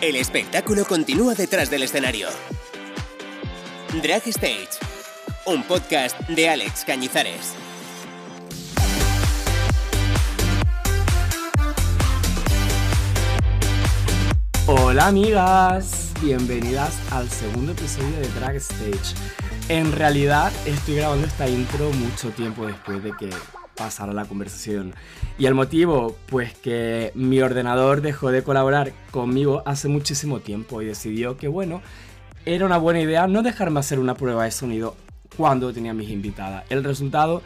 El espectáculo continúa detrás del escenario. Drag Stage, un podcast de Alex Cañizares. Hola amigas, bienvenidas al segundo episodio de Drag Stage. En realidad estoy grabando esta intro mucho tiempo después de que pasara la conversación. Y el motivo, pues que mi ordenador dejó de colaborar conmigo hace muchísimo tiempo y decidió que bueno, era una buena idea no dejarme hacer una prueba de sonido cuando tenía mis invitadas. El resultado,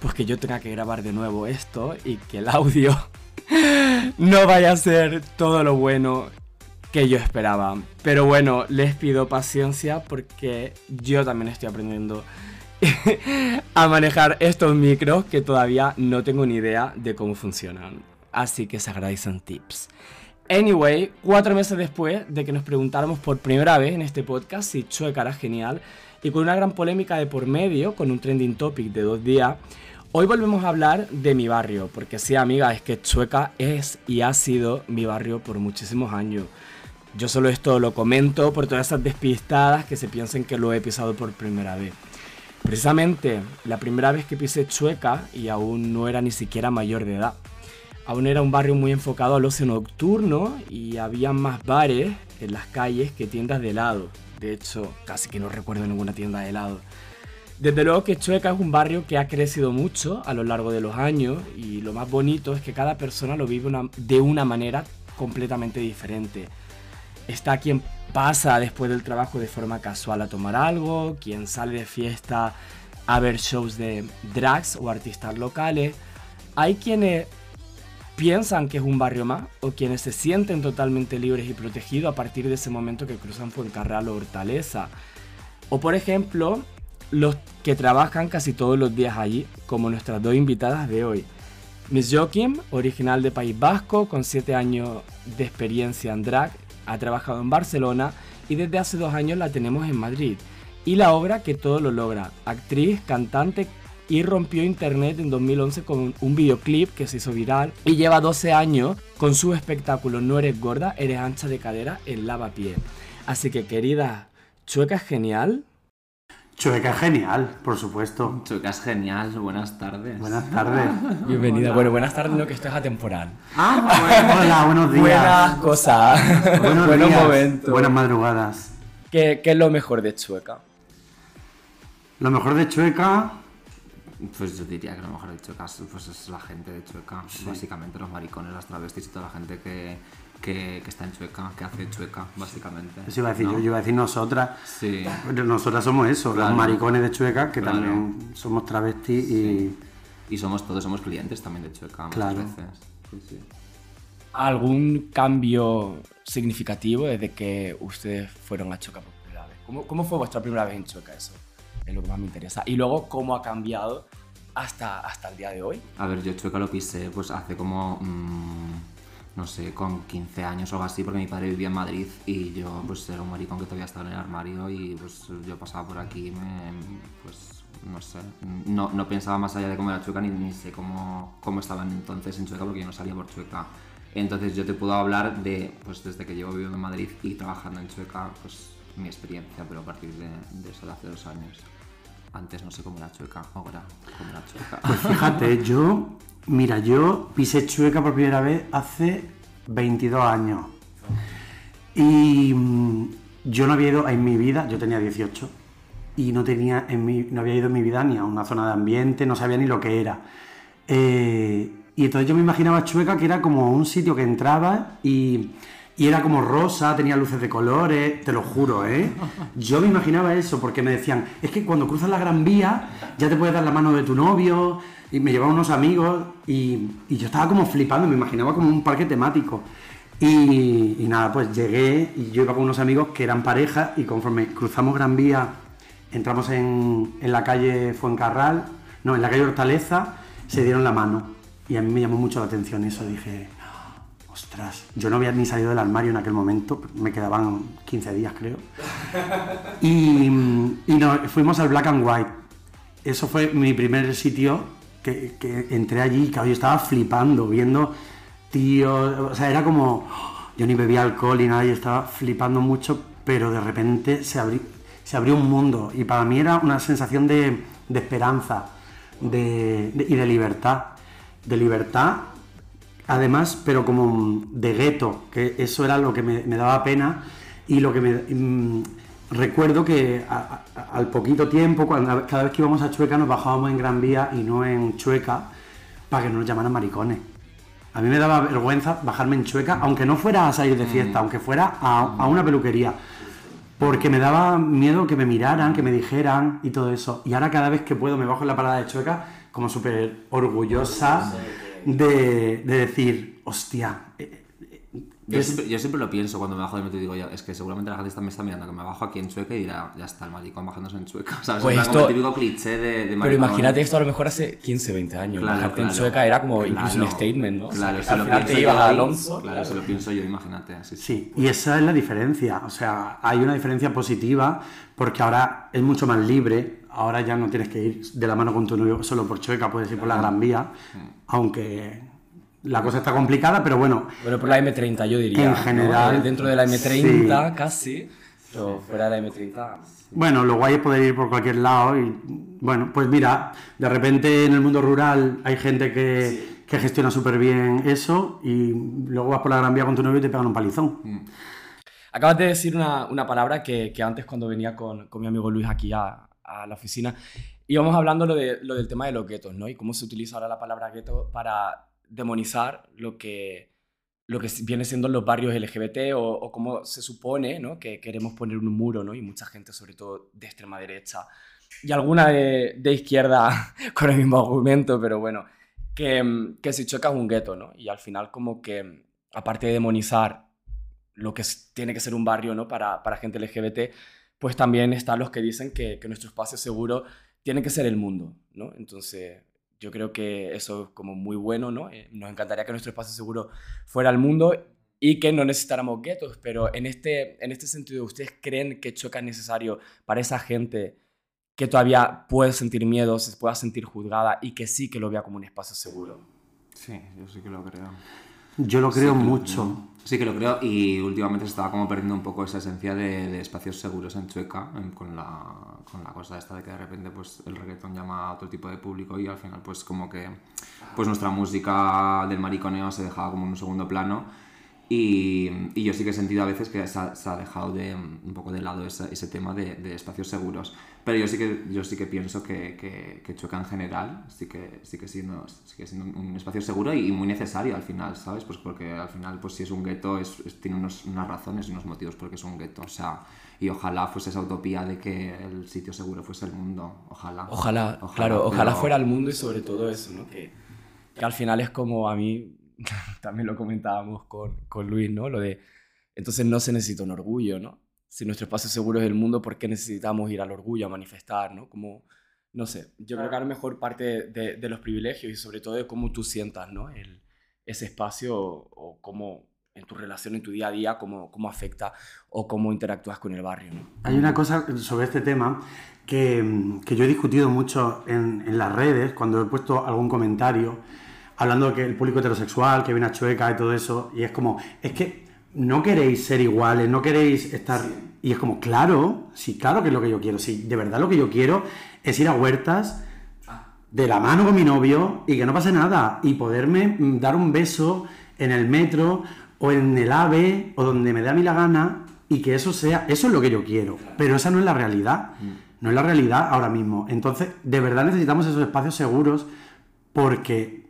pues que yo tenga que grabar de nuevo esto y que el audio no vaya a ser todo lo bueno que yo esperaba. Pero bueno, les pido paciencia porque yo también estoy aprendiendo a manejar estos micros que todavía no tengo ni idea de cómo funcionan. Así que se agradecen tips. Anyway, cuatro meses después de que nos preguntáramos por primera vez en este podcast si Chueca era genial y con una gran polémica de por medio, con un trending topic de dos días, hoy volvemos a hablar de mi barrio, porque sí, amiga, es que Chueca es y ha sido mi barrio por muchísimos años. Yo solo esto lo comento por todas esas despistadas que se piensen que lo he pisado por primera vez. Precisamente la primera vez que pisé Chueca y aún no era ni siquiera mayor de edad. Aún era un barrio muy enfocado al ocio nocturno y había más bares en las calles que tiendas de helado. De hecho, casi que no recuerdo ninguna tienda de helado. Desde luego que Chueca es un barrio que ha crecido mucho a lo largo de los años y lo más bonito es que cada persona lo vive de una manera completamente diferente. Está quien pasa después del trabajo de forma casual a tomar algo, quien sale de fiesta a ver shows de drags o artistas locales. Hay quienes piensan que es un barrio más o quienes se sienten totalmente libres y protegidos a partir de ese momento que cruzan Fuencarral o Hortaleza. O por ejemplo, los que trabajan casi todos los días allí, como nuestras dos invitadas de hoy. Miss Joaquim, original de País Vasco, con 7 años de experiencia en drag ha trabajado en Barcelona y desde hace dos años la tenemos en Madrid. Y la obra que todo lo logra, actriz, cantante y rompió internet en 2011 con un videoclip que se hizo viral y lleva 12 años con su espectáculo No eres gorda, eres ancha de cadera en lavapié. Así que querida, Chueca es genial, Chueca es genial, por supuesto. Chueca es genial, buenas tardes. Buenas tardes. Bienvenida. Bueno, buenas tardes, no que esto es atemporal. Ah, hola, buenos días. Buenas cosas. Buenos, buenos días. momentos. Buenas madrugadas. ¿Qué, ¿Qué es lo mejor de Chueca? Lo mejor de Chueca, Pues yo diría que lo mejor de Chueca es, pues es la gente de Chueca. Básicamente los maricones, las travestis y toda la gente que, que, que está en Chueca, que hace Chueca, básicamente. eso iba a decir ¿no? yo, yo iba a decir nosotras. Sí. Nosotras somos eso, Claro. los maricones de Chueca, que Claro. también somos travestis y... Y somos todos somos clientes también de Chueca muchas Claro. veces. Sí, sí. ¿Algún cambio significativo desde que ustedes fueron a Chueca por primera vez? ¿Cómo, ¿Cómo fue vuestra primera vez en Chueca? Eso es lo que más me interesa. Y luego, ¿cómo ha cambiado hasta, hasta el día de hoy? A ver, yo Chueca lo pisé pues hace como, mm, no sé, con 15 años o algo así, porque mi padre vivía en Madrid y yo pues era un maricón que todavía estaba en el armario y pues yo pasaba por aquí y me, pues no sé, no, no pensaba más allá de cómo era Chueca ni, ni sé cómo, cómo estaban entonces en Chueca porque yo no salía por Chueca. Entonces yo te puedo hablar de, pues desde que llevo viviendo en Madrid y trabajando en Chueca, pues mi experiencia, pero a partir de, de eso de hace dos años. Antes no sé cómo era Chueca, ahora cómo era Chueca. Pues fíjate, yo... Mira, yo pisé Chueca por primera vez hace 22 años. Y mm, yo no había ido en mi vida, yo tenía 18, y no, tenía en mi, no había ido en mi vida ni a una zona de ambiente, no sabía ni lo que era. Eh, y entonces yo me imaginaba Chueca que era como un sitio que entraba y, y era como rosa, tenía luces de colores, te lo juro, ¿eh? Yo me imaginaba eso porque me decían, es que cuando cruzas la Gran Vía ya te puedes dar la mano de tu novio, y me llevaban unos amigos y, y yo estaba como flipando, me imaginaba como un parque temático. Y, y nada, pues llegué y yo iba con unos amigos que eran pareja y conforme cruzamos Gran Vía, entramos en, en la calle Fuencarral, no, en la calle Hortaleza, se dieron la mano. Y a mí me llamó mucho la atención eso, dije, ostras, yo no había ni salido del armario en aquel momento, me quedaban 15 días creo. Y, y no, fuimos al Black and White. Eso fue mi primer sitio que, entré allí, que yo estaba flipando, viendo tíos, o sea, era como, yo ni bebía alcohol ni nada y estaba flipando mucho, pero de repente se, abrí- se abrió un mundo y para mí era una sensación de, de esperanza de- y de libertad. De libertad, además, pero como de gueto, que eso era lo que me, me daba pena y lo que me... mm, recuerdo que a- a- al poquito tiempo, cuando, cada vez que íbamos a Chueca nos bajábamos en Gran Vía y no en Chueca para que no nos llamaran maricones. A mí me daba vergüenza bajarme en Chueca, aunque no fuera a salir de fiesta, aunque fuera a, a una peluquería. Porque me daba miedo que me miraran, que me dijeran y todo eso. Y ahora cada vez que puedo me bajo en la parada de Chueca como súper orgullosa de, de decir, hostia, eh, Yo Es- siempre, yo siempre lo pienso cuando me bajo del metro y digo, ya, es que seguramente la gente está, me está mirando que me bajo aquí en Chueca y dirá, ya está el maricón bajándose en Chueca. ¿Sabes? Pues En plan, como esto- el típico cliché de, de Pero imagínate esto a lo mejor hace 15, 20 años. Claro, Bajarte en. Chueca era como Claro. incluso un statement, ¿no? O sea, Claro, si al lo pienso yo a Alonso. Claro, si lo pienso yo, imagínate. Sí, sí. Sí, y esa es la diferencia. O sea, hay una diferencia positiva porque ahora es mucho más libre. Ahora ya no tienes que ir de la mano con tu novio solo por Chueca, puedes ir por la Gran Vía. Aunque la cosa está complicada, pero bueno, Bueno, por la M30 yo diría. En general, Dentro de la M30 sí. casi, pero fuera de la M30. Bueno, lo guay es poder ir por cualquier lado y, bueno, pues mira, de repente en el mundo rural hay gente que, que gestiona súper bien eso y luego vas por la Gran Vía con tu novio y te pegan un palizón. Acabas de decir una, una palabra que, que antes cuando venía con, con mi amigo Luis aquí a, a la oficina, íbamos hablando lo, de, lo del tema de los guetos, ¿no? Y cómo se utiliza ahora la palabra gueto para demonizar lo que, lo que viene siendo los barrios LGBT o, o cómo se supone, ¿no? Que queremos poner un muro, ¿no? Y mucha gente, sobre todo de extrema derecha y alguna de, izquierda con el mismo argumento, pero bueno, que, mm, que si choca es un gueto, ¿no? Y al final como que, aparte de demonizar lo que tiene que ser un barrio ¿no? para, para gente LGBT, pues también están los que dicen que, que nuestro espacio seguro tiene que ser el mundo, ¿no? Entonces, yo creo que eso es como muy bueno, ¿no? Eh, nos encantaría que nuestro espacio seguro fuera el mundo y que no necesitáramos guetos, pero en este, en este sentido, ¿ustedes creen que choca es necesario para esa gente que todavía puede sentir miedo, se pueda sentir juzgada y que sí que lo vea como un espacio seguro? Sí, yo sí que lo creo. Yo lo creo Sí que lo mucho. Sí que lo creo y últimamente se estaba como perdiendo un poco esa esencia de, de espacios seguros en Chueca en- con la, con la cosa esta de que de repente pues el reggaetón llama a otro tipo de público y al final pues como que pues nuestra música del mariconeo se dejaba como en un segundo plano y, y yo sí que he sentido a veces que se ha, se ha dejado de, un poco de lado ese, ese tema de, de espacios seguros. Pero yo sí que, yo sí que pienso que, que, que Chueca en general sí que, sí que siendo, sigue siendo un, un espacio seguro y, y muy necesario al final, ¿sabes? Pues porque al final, pues si es un gueto, es, es- tiene unos, unas razones y unos motivos porque es un gueto. O sea, y ojalá fuese esa utopía de que el sitio seguro fuese el mundo. Ojalá. Ojalá, claro, ojalá pero- fuera el mundo y sobre todo eso, ¿no? Que, que al final es como a mí, también lo comentábamos con, con Luis, ¿no? Lo de, entonces no se necesita un orgullo, ¿no? Si nuestro espacio seguro es el mundo, ¿por qué necesitamos ir al orgullo a manifestar, ¿no? Como, no sé, yo creo que a lo mejor parte de, de los privilegios y sobre todo de cómo tú sientas, ¿no? El, ese espacio o, o cómo en tu relación, en tu día a día, cómo, cómo afecta o cómo interactúas con el barrio, ¿no? Hay una cosa sobre este tema que, que yo he discutido mucho en, en las redes, cuando he puesto algún comentario, hablando de que el público heterosexual, que viene a Chueca y todo eso, y es como, es que no queréis ser iguales, no queréis estar... Y es como, claro, sí, claro que es lo que yo quiero, sí, de verdad lo que yo quiero es ir a huertas de la mano con mi novio y que no pase nada y poderme mm, dar un beso en el metro o en el AVE o donde me dé a mí la gana y que eso sea, eso es lo que yo quiero, pero esa no es la realidad, no es la realidad ahora mismo. Entonces, de verdad necesitamos esos espacios seguros porque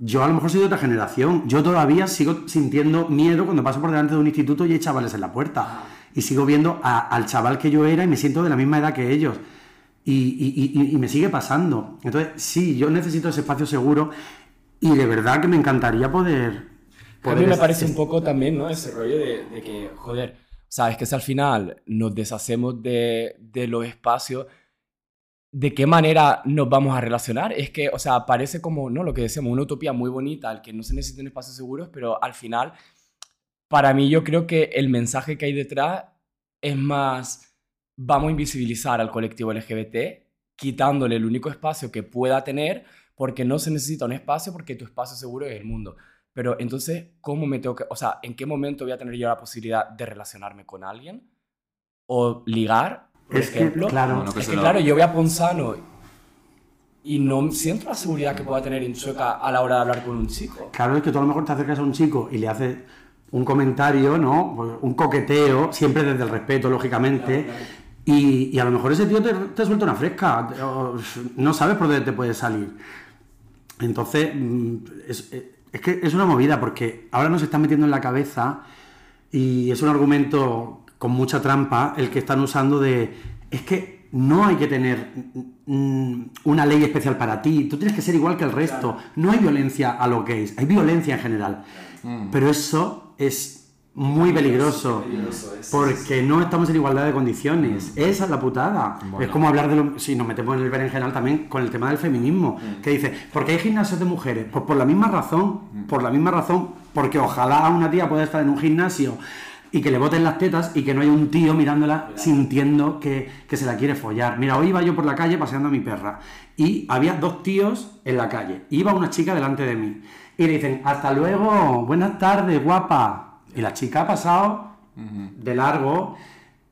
yo a lo mejor soy de otra generación, yo todavía sigo sintiendo miedo cuando paso por delante de un instituto y hay chavales en la puerta y sigo viendo a- al chaval que yo era y me siento de la misma edad que ellos. Y, y- y- y me sigue pasando. Entonces, sí, yo necesito ese espacio seguro y de verdad que me encantaría poder... A poder mí me parece un poco también, ¿no? Ese rollo de, de que, joder, sabes que si al final nos deshacemos de, de los espacios, ¿de qué manera nos vamos a relacionar? Es que, o sea, parece como, ¿no? Lo que decíamos, una utopía muy bonita, al que no se necesitan espacios seguros, pero al final, para mí yo creo que el mensaje que hay detrás es más, vamos a invisibilizar al colectivo LGBT, quitándole el único espacio que pueda tener, porque no se necesita un espacio, porque tu espacio seguro es el mundo. Pero entonces, ¿cómo me tengo que, o sea, en qué momento voy a tener yo la posibilidad de relacionarme con alguien? O ligar, por Es que, ejemplo. claro. Bueno, que es se que lo- claro, yo voy a Ponzano y no siento la seguridad que pueda tener en Chueca a la hora de hablar con un chico. Claro, es que tú a lo mejor te acercas a un chico y le haces un comentario, ¿no? Pues un coqueteo, siempre desde el respeto, lógicamente. Y, y a lo mejor ese tío te, te suelta una fresca, te- o- no sabes por dónde te puede salir. Entonces, mm, es, es que es una movida porque ahora nos están metiendo en la cabeza y es un argumento con mucha trampa el que están usando de es que no hay que tener mm, una ley especial para ti, tú tienes que ser igual que el resto. No hay violencia a los gays, hay violencia en general. Pero eso es muy peligroso peligroso es, porque no estamos en igualdad de condiciones. Esa es la putada. Es como hablar de lo. Si nos metemos en el berenjenal también con el tema del feminismo, que dice, ¿por qué hay gimnasios de mujeres? Pues por la misma razón, por la misma razón, porque ojalá una tía pueda estar en un gimnasio y que le boten las tetas y que no haya un tío mirándola sintiendo que, que se la quiere follar. Mira, hoy iba yo por la calle paseando a mi perra y había dos tíos en la calle. Iba una chica delante de mí y le dicen, hasta luego, buenas tardes, guapa. Y la chica ha pasado de largo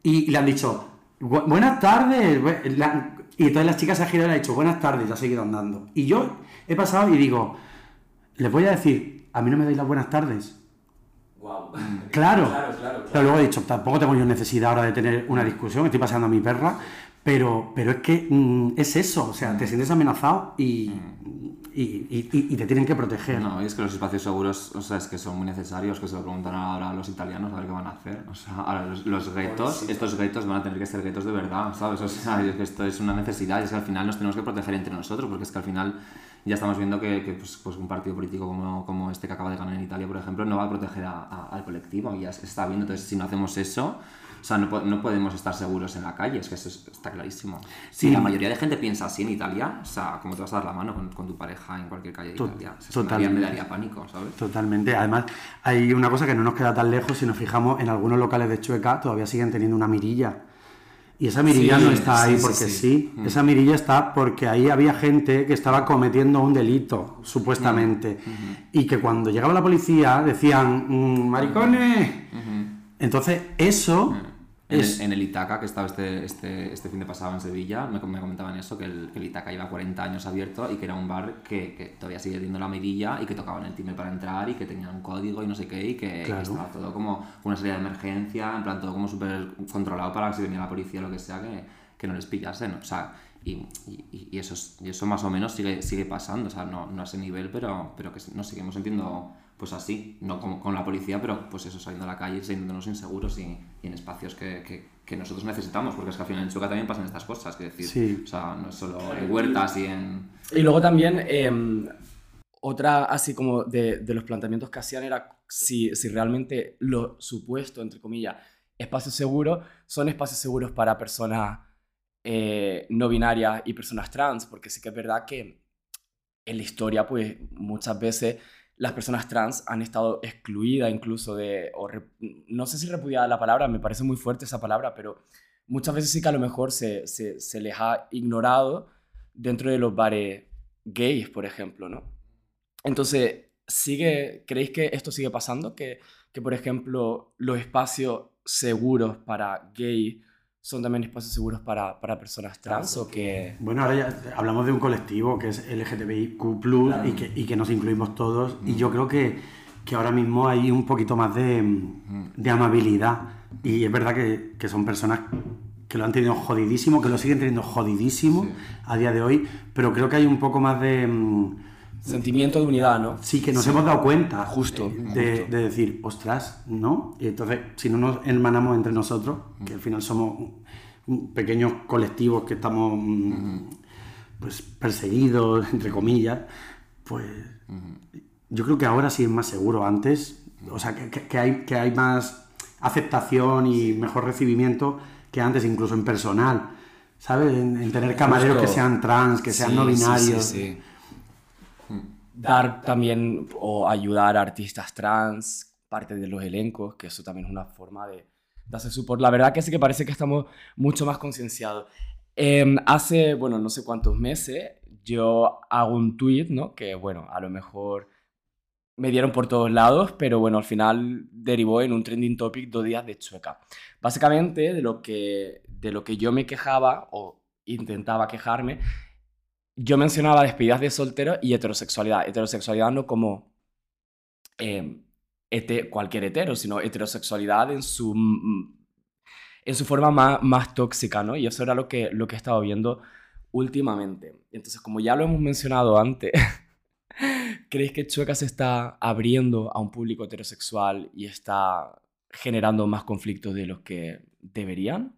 y le han dicho, "Bu- buenas tardes. bu- la- Y entonces la chica se ha girado y le ha dicho, buenas tardes, y ha seguido andando. Y yo he pasado y digo, les voy a decir, a mí no me dais las buenas tardes. Wow. Claro. Claro, claro, Pero luego he dicho, tampoco tengo yo necesidad ahora de tener una discusión, estoy paseando a mi perra, pero, pero es que mm, es eso, o sea, te sientes amenazado y, y- y te tienen que proteger. No, y es que los espacios seguros, o sea, es que son muy necesarios, que se lo preguntan ahora a los italianos a ver qué van a hacer. O sea, ahora los, los guetos, estos guetos van a tener que ser guetos de verdad, ¿sabes? O sea, es que esto es una necesidad y es que al final nos tenemos que proteger entre nosotros, porque es que al final ya estamos viendo que, que, pues, pues un partido político como, como este que acaba de ganar en Italia, por ejemplo, no va a proteger a- a- al colectivo y ya se está viendo. Entonces, si no hacemos eso, o sea, no, no podemos estar seguros en la calle, es que eso es- está clarísimo. Si Sí. la mayoría de gente piensa así en Italia, o sea, ¿cómo te vas a dar la mano con, con tu pareja en cualquier calle de Italia? O sea, totalmente. me daría pánico, ¿sabes? Totalmente. Además, hay una cosa que no nos queda tan lejos, si nos fijamos, en algunos locales de Chueca todavía siguen teniendo una mirilla. Y esa mirilla Sí, no está ahí sí, porque sí, sí. esa mirilla está porque ahí había gente que estaba cometiendo un delito, supuestamente. Y que cuando llegaba la policía decían, "Mm, maricones. Entonces, eso En, es... el, en el Itaca, que estaba este, este, este fin de pasado en Sevilla, me, me comentaban eso, que el, que el Itaca lleva 40 años abierto y que era un bar que, que todavía sigue teniendo la mirilla y que tocaban el timbre para entrar y que tenían un código y no sé qué y que, Claro. estaba todo como una salida de emergencia, en plan todo como súper controlado para que si venía la policía o lo que sea, que, que no les pillasen. O sea, y, y, y eso, es- y eso más o menos sigue, sigue pasando, o sea, no, no a ese nivel, pero, pero que nos seguimos sintiendo pues así, no como con la policía, pero pues eso, saliendo a la calle, sintiéndonos inseguros y, y en espacios que, que, que nosotros necesitamos, porque es que al final en Chueca también pasan estas cosas, que decir, Sí. o sea, no es solo en huertas y en... Y luego también, em, otra así como de, de los planteamientos que hacían era si, si realmente lo supuesto, entre comillas, espacios seguros son espacios seguros para personas eh, no binarias y personas trans, porque sí que es verdad que en la historia, pues muchas veces las personas trans han estado excluidas incluso de, no sé si repudiada la palabra, me parece muy fuerte esa palabra, pero muchas veces sí que a lo mejor se, se, se les ha ignorado dentro de los bares gays, por ejemplo, ¿no? Entonces, sigue, ¿creéis que esto sigue pasando? Que, que, por ejemplo, los espacios seguros para gays son también espacios seguros para, para personas trans o que... Bueno, ahora ya hablamos de un colectivo que es LGTBIQ y, que, y que nos incluimos todos. Y yo creo que, que ahora mismo hay un poquito más de, de amabilidad. Y es verdad que, que son personas que lo han tenido jodidísimo, que lo siguen teniendo jodidísimo a día de hoy, pero creo que hay un poco más de... mm, Sentimiento de unidad, ¿no? Sí, que nos hemos dado cuenta Justo, de, de decir, ostras, ¿no? Y entonces, si no nos hermanamos entre nosotros, que al final somos pequeños colectivos que estamos mm, pues perseguidos, entre comillas, pues yo creo que ahora sí es más seguro. Antes, o sea, que, que- hay, que hay más aceptación y mejor recibimiento que antes, incluso en personal. ¿Sabes? En, en tener camareros Justo. que sean trans, que sean Sí, no sí, sí, binarios. sí. Dar también o ayudar a artistas trans, parte de los elencos, que eso también es una forma de, de hacer support. La verdad que sí que parece que estamos mucho más concienciados. Em, hace, bueno, no sé cuántos meses, yo hago un tweet, ¿no? Que, bueno, a lo mejor me dieron por todos lados, pero bueno, al final derivó en un trending topic dos días de Chueca. Básicamente, de lo que, de lo que yo me quejaba o intentaba quejarme, yo mencionaba despedidas de soltero y heterosexualidad. Heterosexualidad no como eh, cualquier hetero, sino heterosexualidad en su, en su forma más, más tóxica, ¿no? Y eso era lo que, lo que he estado viendo últimamente. Entonces, como ya lo hemos mencionado antes, ¿creéis que Chueca se está abriendo a un público heterosexual y está generando más conflictos de los que deberían?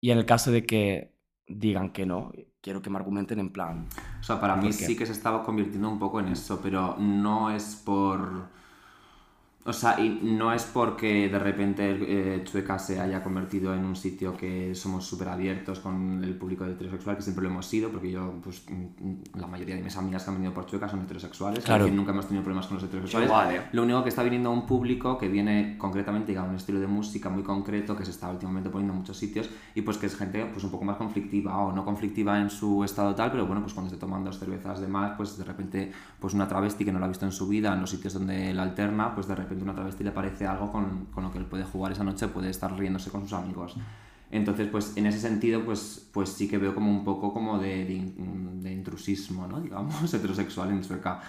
Y en el caso de que digan que no, quiero que me argumenten en plan. O sea, para mí sí que se estaba convirtiendo un poco en eso, pero no es por o sea, y no es porque de repente eh, Chueca se haya convertido en un sitio que somos súper abiertos con el público heterosexual, que siempre lo hemos sido, porque yo, pues, mm, la mayoría de mis amigas que han venido por Chueca son heterosexuales, claro. nunca hemos tenido problemas con los heterosexuales. Lo único que está viniendo un público que viene concretamente a un estilo de música muy concreto que se está últimamente poniendo en muchos sitios y pues que es gente pues un poco más conflictiva o no conflictiva en su estado tal, pero bueno, pues cuando se toman dos cervezas de más, pues de repente, pues una travesti que no la ha visto en su vida en los sitios donde la alterna, pues de repente una travesti le parece algo con, con, lo que él puede jugar esa noche, puede estar riéndose con sus amigos. Entonces, pues en ese sentido, pues, pues sí que veo como un poco como de, de, de intrusismo, ¿no? Digamos, heterosexual en Sueca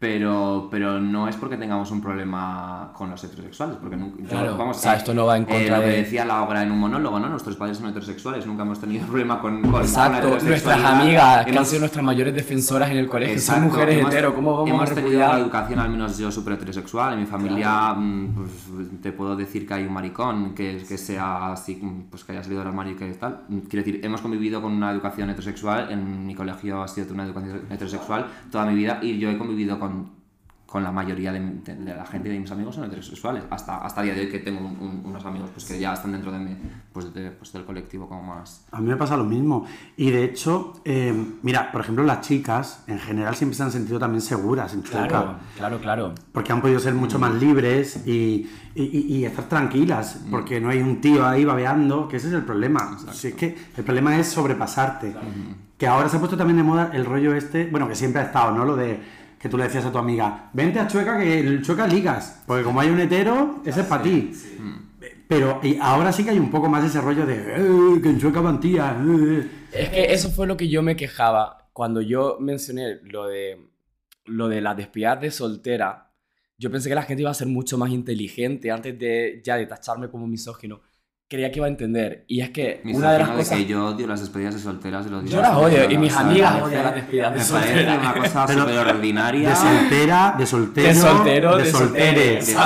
pero, pero no es porque tengamos un problema con los heterosexuales, porque nunca, claro, vamos, o sea, esto no va en contra eh, lo que decía la obra en un monólogo, ¿no? Nuestros padres son heterosexuales, nunca hemos tenido problema con, con Exacto, nuestras amigas, que han sido nuestras mayores defensoras en el colegio, son mujeres hemos, hetero, ¿cómo vamos hemos a tenido una educación, al menos yo, súper heterosexual, en mi familia mm, pues, te puedo decir que hay un maricón que, que sea así, pues que haya salido del armario y que tal, quiero decir, hemos convivido con una educación heterosexual, en mi colegio ha sido una educación heterosexual toda mi vida y yo he convivido con con la mayoría de, la gente de mis amigos son heterosexuales. Hasta, hasta el día de hoy que tengo unos amigos pues, que ya están dentro de mi, pues, pues, del colectivo como más... A mí me pasa lo mismo. Y de hecho, eh, mira, por ejemplo, las chicas en general siempre se han sentido también seguras en Chueca. Claro, claro, claro. Porque han podido ser mucho más libres y, y, y estar tranquilas. Mm. Porque no hay un tío ahí babeando, que ese es el problema. Si es que el problema es sobrepasarte. Que ahora se ha puesto también de moda el rollo este, bueno, que siempre ha estado, ¿no? Lo de que tú le decías a tu amiga, vente a Chueca que el Chueca ligas, porque como hay un hetero, ese es para ti. Pero y ahora sí que hay un poco más ese rollo de eh, que en Chueca van tía. Eh". Es que eso fue lo que yo me quejaba cuando yo mencioné lo de lo de la despidas de soltera. Yo pensé que la gente iba a ser mucho más inteligente antes de ya de tacharme como misógino creía que iba a entender. Y es que una de las cosas. que yo odio las despedidas de solteras de los Yo las odio y mis amigas odian las despedidas de solteras. Me parece una cosa súper ordinaria. De soltera, de soltero. De soltero, de, soltere. Sí,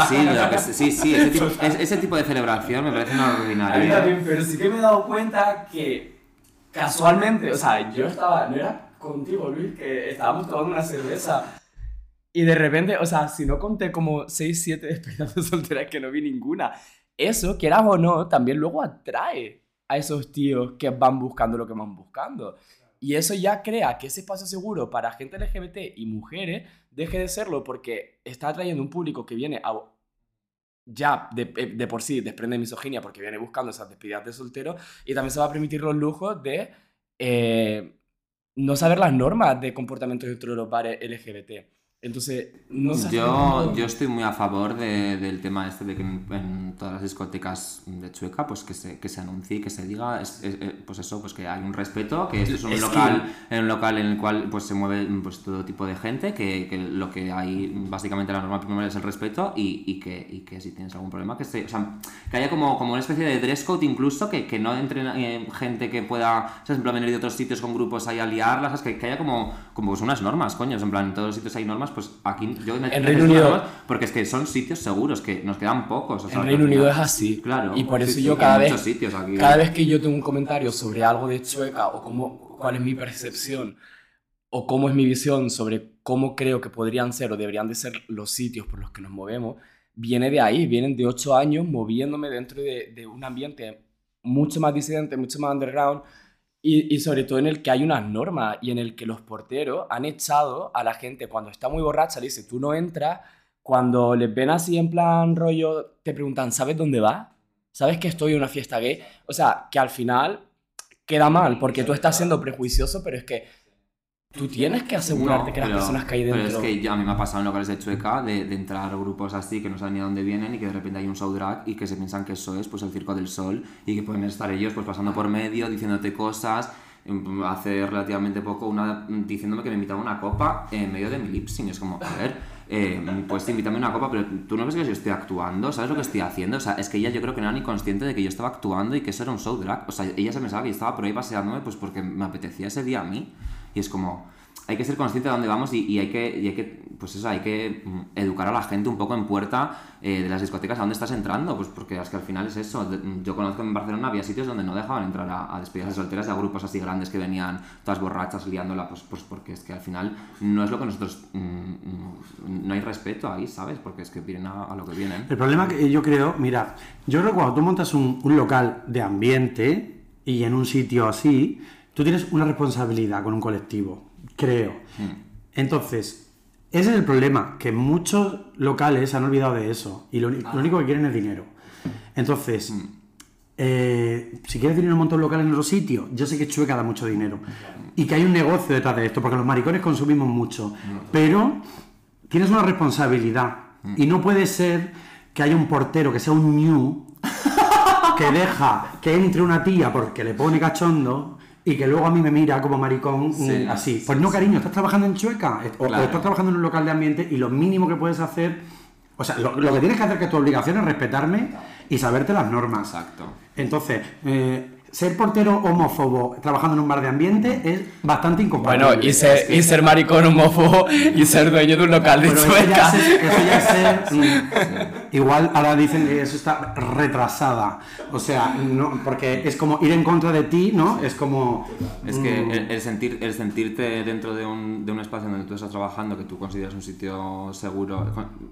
sí, sí, ese tipo, ese tipo, de celebración me parece una ordinaria. A mí pero sí que me he dado cuenta que casualmente, o sea, yo estaba, no era contigo, Luis, que estábamos tomando una cerveza. Y de repente, o sea, si no conté como 6, 7 despedidas de solteras que no vi ninguna eso, quieras o no, también luego atrae a esos tíos que van buscando lo que van buscando. Y eso ya crea que ese espacio seguro para gente LGBT y mujeres deje de serlo porque está atrayendo un público que viene ya de, de, por sí desprende misoginia porque viene buscando esas despedidas de soltero y también se va a permitir los lujos de eh, no saber las normas de comportamiento dentro de los bares LGBT. Entonces, no yo, yo estoy muy a favor de, del tema este de que en, todas las discotecas de Chueca, pues que se, que se anuncie, que se diga, eh, pues eso, pues que hay un respeto, que esto es un local, en un local en el cual pues se mueve pues todo tipo de gente, que, que lo que hay, básicamente la norma primera es el respeto y, y, que, y que si tienes algún problema, que se, o sea, que haya como, como una especie de dress code incluso, que, que no entre eh, gente que pueda, o sea, en plan venir de otros sitios con grupos ahí a liarlas, que, que haya como, como pues unas normas, coño, en plan en todos los sitios hay normas pues aquí yo en Reino Unido porque es que son sitios seguros que nos quedan pocos en Reino Unido es así. Claro. Y por eso yo cada vez cada vez que yo tengo un comentario sobre algo de Chueca o cómo cuál es mi percepción o cómo es mi visión sobre cómo creo que podrían ser o deberían de ser los sitios por los que nos movemos viene de ahí vienen de ocho años moviéndome dentro de, de un ambiente mucho más disidente mucho más underground y, sobre todo en el que hay unas normas y en el que los porteros han echado a la gente cuando está muy borracha, le dice, tú no entras, cuando les ven así en plan rollo, te preguntan, ¿sabes dónde vas? ¿Sabes que estoy en una fiesta gay? O sea, que al final queda mal, porque tú estás siendo prejuicioso, pero es que tú tienes que asegurarte que las pero- personas que hay dentro... Pero es que ya a mí me ha pasado en locales de Chueca de, de entrar grupos así que no saben ni a dónde vienen y que de repente hay un show drag y que se piensan que eso es pues el Circo del Sol y que pueden estar ellos pues pasando por medio, diciéndote cosas. Mm, Hace relativamente poco una diciéndome que me invitaba una copa en medio de mi lip sync. Es como, a ver, eh, pues invítame una copa, pero tú no ves que yo estoy actuando, ¿sabes lo que estoy haciendo? O sea, es que ella yo creo que no era ni consciente de que yo estaba actuando y que eso era un show drag. O sea, ella se pensaba que yo estaba por ahí paseándome pues porque me apetecía ese día a mí. Y es como, hay que ser consciente de dónde vamos y, hay que, hay que, pues eso, hay que mm, educar a la gente un poco en puerta eh, de las discotecas a dónde estás entrando, pues porque es que al final es eso. De- Yo conozco en Barcelona había sitios donde no dejaban entrar a, despedidas de solteras y a grupos así grandes que venían todas borrachas liándola, pues, pues porque es que al final no es lo que nosotros, mm, mm, no hay respeto ahí, ¿sabes? Porque es que vienen a, lo que vienen. El problema que yo creo, mira, yo creo que cuando tú montas un local de ambiente y en un sitio así, tú tienes una responsabilidad con un colectivo, creo. Entonces, ese es el problema, que muchos locales se han olvidado de eso y lo, lo único que quieren es dinero. Entonces, eh, si quieres dinero un local en otro sitio, yo sé que Chueca da mucho dinero y que hay un negocio detrás de esto, porque los maricones consumimos mucho, pero tienes una responsabilidad y no puede ser que haya un portero que sea un new que deja que entre una tía porque le pone cachondo y que luego a mí me mira como maricón mm, Sí, así. sí, Pues no, cariño, estás trabajando en Chueca o, estás trabajando en un local de ambiente y lo mínimo que puedes hacer, o sea, lo, lo que tienes que hacer que es tu obligación es respetarme y saberte las normas. Exacto. Entonces, eh, ser portero homófobo trabajando en un bar de ambiente es bastante incompatible. Bueno, y ser, y ser maricón homófobo y ser dueño de un local de eso Chueca. es, eso ya es ser, mm, Igual ahora dicen que eso está retrasada. O sea, no, porque es como ir en contra de ti, ¿no? Es como. Es que mm, el, el sentir, el sentirte dentro de un, de un espacio donde tú estás trabajando, que tú consideras un sitio seguro,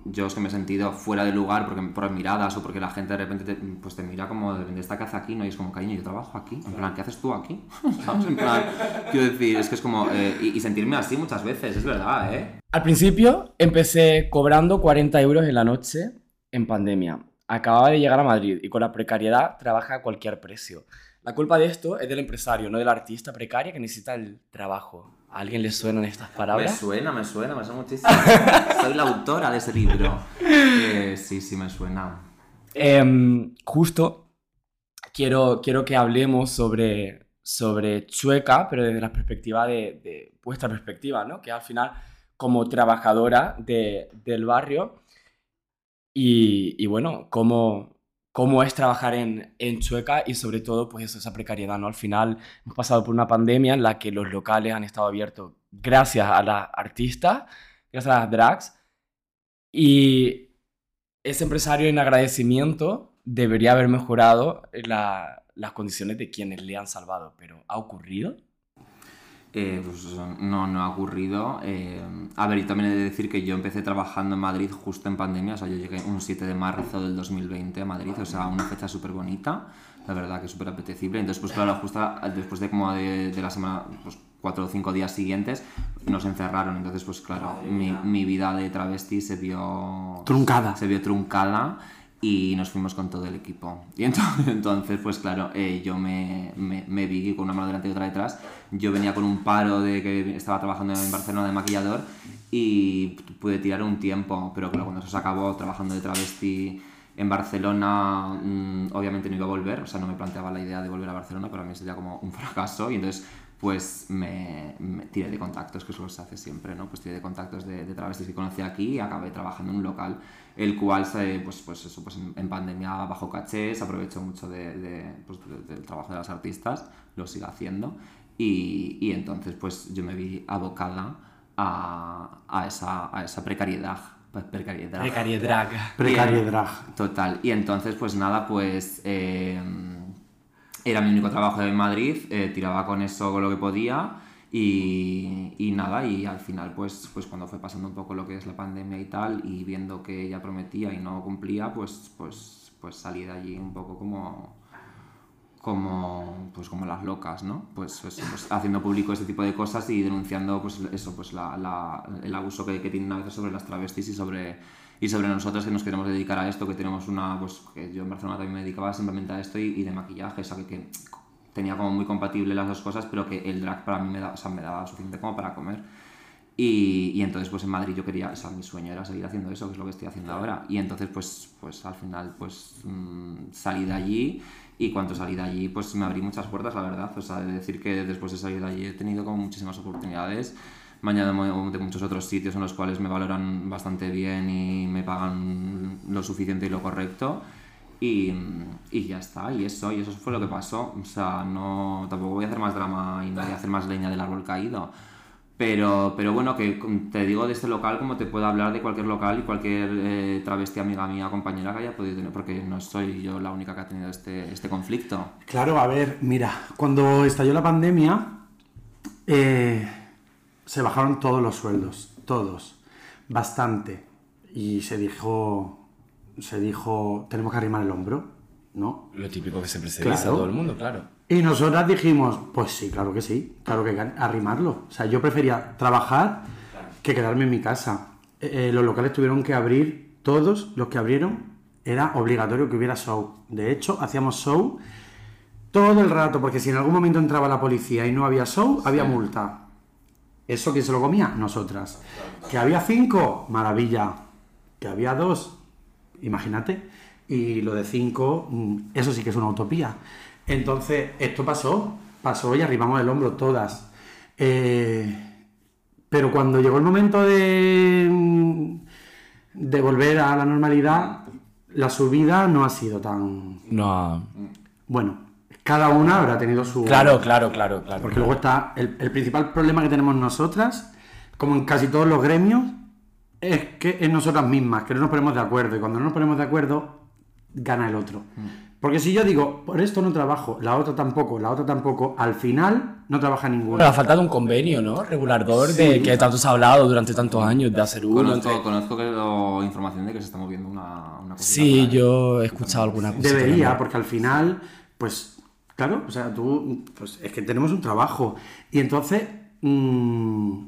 yo es que me he sentido fuera de lugar porque por miradas o porque la gente de repente te, pues te mira como de esta hace aquí, ¿no? Y es como, cariño, yo trabajo aquí. En plan, ¿qué haces tú aquí? ¿Sabes? En plan, quiero decir, es que es como... eh, y, y sentirme así muchas veces, es verdad, ¿eh? Al principio empecé cobrando 40 euros en la noche en pandemia. Acababa de llegar a Madrid y con la precariedad trabaja a cualquier precio. La culpa de esto es del empresario, no del artista precario que necesita el trabajo. ¿A alguien le suenan estas Me palabras? suena, me suena, me suena muchísimo. Soy la autora de ese libro. Eh, sí, sí, me suena. Em, justo quiero, quiero que hablemos sobre, sobre Chueca, pero desde la perspectiva de, de vuestra perspectiva, ¿no? Que al final, como trabajadora de- del barrio, y, y bueno, cómo, cómo es trabajar en, en Chueca y sobre todo, pues eso, esa precariedad, ¿no? Al final hemos pasado por una pandemia en la que los locales han estado abiertos gracias a las artistas, gracias a las drags, y ese empresario en agradecimiento debería haber mejorado la- las condiciones de quienes le han salvado, pero ¿ha ocurrido? Eh, pues no, no ha ocurrido. Eh, a ver, y también he de decir que yo empecé trabajando en Madrid justo en pandemia, o sea, yo llegué un 7 de marzo del 2020 a Madrid, o sea, una fecha súper bonita, la verdad que súper apetecible. Entonces, pues claro, justo después de como de, de la semana, pues cuatro o cinco días siguientes, nos encerraron. Entonces, pues claro, mi, mi vida de travesti se vio... Truncada. Se vio truncada y nos fuimos con todo el equipo. Y entonces, entonces pues claro, eh, yo me, me, me vi con una mano delante y otra detrás. Yo venía con un paro de que estaba trabajando en Barcelona de maquillador y pude tirar un tiempo, pero claro, cuando eso se acabó trabajando de travesti en Barcelona, mm, obviamente no iba a volver, o sea, no me planteaba la idea de volver a Barcelona, para mí sería como un fracaso y entonces pues me, me tiré de contactos, que eso se hace siempre, ¿no? Pues tiré de contactos de, de travestis que conocí aquí y acabé trabajando en un local, el cual, se, pues, pues eso, pues en, en pandemia bajo caché, se aprovechó mucho de, de, pues, de- del trabajo de las artistas, lo sigue haciendo, y, y entonces pues yo me vi abocada a, a, esa, a esa precariedad. Precariedad. Precariedad. Drag. Total. Y entonces, pues nada, pues eh, era mi único trabajo en Madrid, eh, tiraba con eso con lo que podía y, y nada, y al final, pues, pues cuando fue pasando un poco lo que es la pandemia y tal, y viendo que ella prometía y no cumplía, pues, pues, pues salí de allí un poco como como pues como las locas no pues, pues, haciendo público este tipo de cosas y denunciando pues eso pues la, la- el abuso que, que tienen a veces sobre las travestis y sobre y sobre nosotros que nos queremos dedicar a esto que tenemos una pues que yo en Barcelona también me dedicaba simplemente a esto y, y de maquillaje o sea que, que tenía como muy compatible las dos cosas, pero que el drag para mí me, da, o sea, me daba suficiente como para comer. Y, y, entonces pues en Madrid yo quería, o sea, mi sueño era seguir haciendo eso, que es lo que estoy haciendo ahora. Y entonces pues, pues al final pues mmm, salí de allí y cuando salí de allí pues me abrí muchas puertas, la verdad. O sea, de decir que después de salir de allí he tenido como muchísimas oportunidades. Me han añadido de muchos otros sitios en los cuales me valoran bastante bien y me pagan lo suficiente y lo correcto. Y, y, ya está, y eso, y eso fue lo que pasó. O sea, no, tampoco voy a hacer más drama y no voy a hacer más leña del árbol caído. Pero, pero bueno, que te digo de este local como te puedo hablar de cualquier local y cualquier eh, travesti amiga mía, compañera que haya podido tener, porque no soy yo la única que ha tenido este, este conflicto. Claro, a ver, mira, cuando estalló la pandemia, eh, se bajaron todos los sueldos, todos, bastante. Y se dijo, se dijo, tenemos que arrimar el hombro, ¿no? Lo típico que siempre se dice a todo el mundo, claro. Y nosotras dijimos, pues sí, claro que sí, claro que arrimarlo. O sea, yo prefería trabajar que quedarme en mi casa. Eh, los locales tuvieron que abrir, todos los que abrieron, era obligatorio que hubiera show. De hecho, hacíamos show todo el rato, porque si en algún momento entraba la policía y no había show, había multa. ¿Eso quién se lo comía? Nosotras. ¿Que había cinco? Maravilla. ¿Que había dos? Imagínate. Y lo de cinco, eso sí que es una utopía. Entonces, esto pasó, pasó y arrimamos el hombro todas. Eh, pero cuando llegó el momento de, de volver a la normalidad, la subida no ha sido tan... No. Bueno, cada una habrá tenido su... Claro, claro, claro, claro. Porque claro. luego está el, el, principal problema que tenemos nosotras, como en casi todos los gremios, es que es nosotras mismas, que no nos ponemos de acuerdo. Y cuando no nos ponemos de acuerdo, gana el otro. Mm. Porque si yo digo, por esto no trabajo, la otra tampoco, la otra tampoco, al final no trabaja ninguna. Pero ha faltado un convenio, ¿no? Regulador sí. de que tanto se ha hablado durante tantos años de hacer uno. Conozco, entre... conozco que lo, información de que se está moviendo una, una Sí, yo he escuchado alguna cosa. Debería, porque al final, pues, claro, o sea, tú, pues es que tenemos un trabajo. Y entonces, mmm,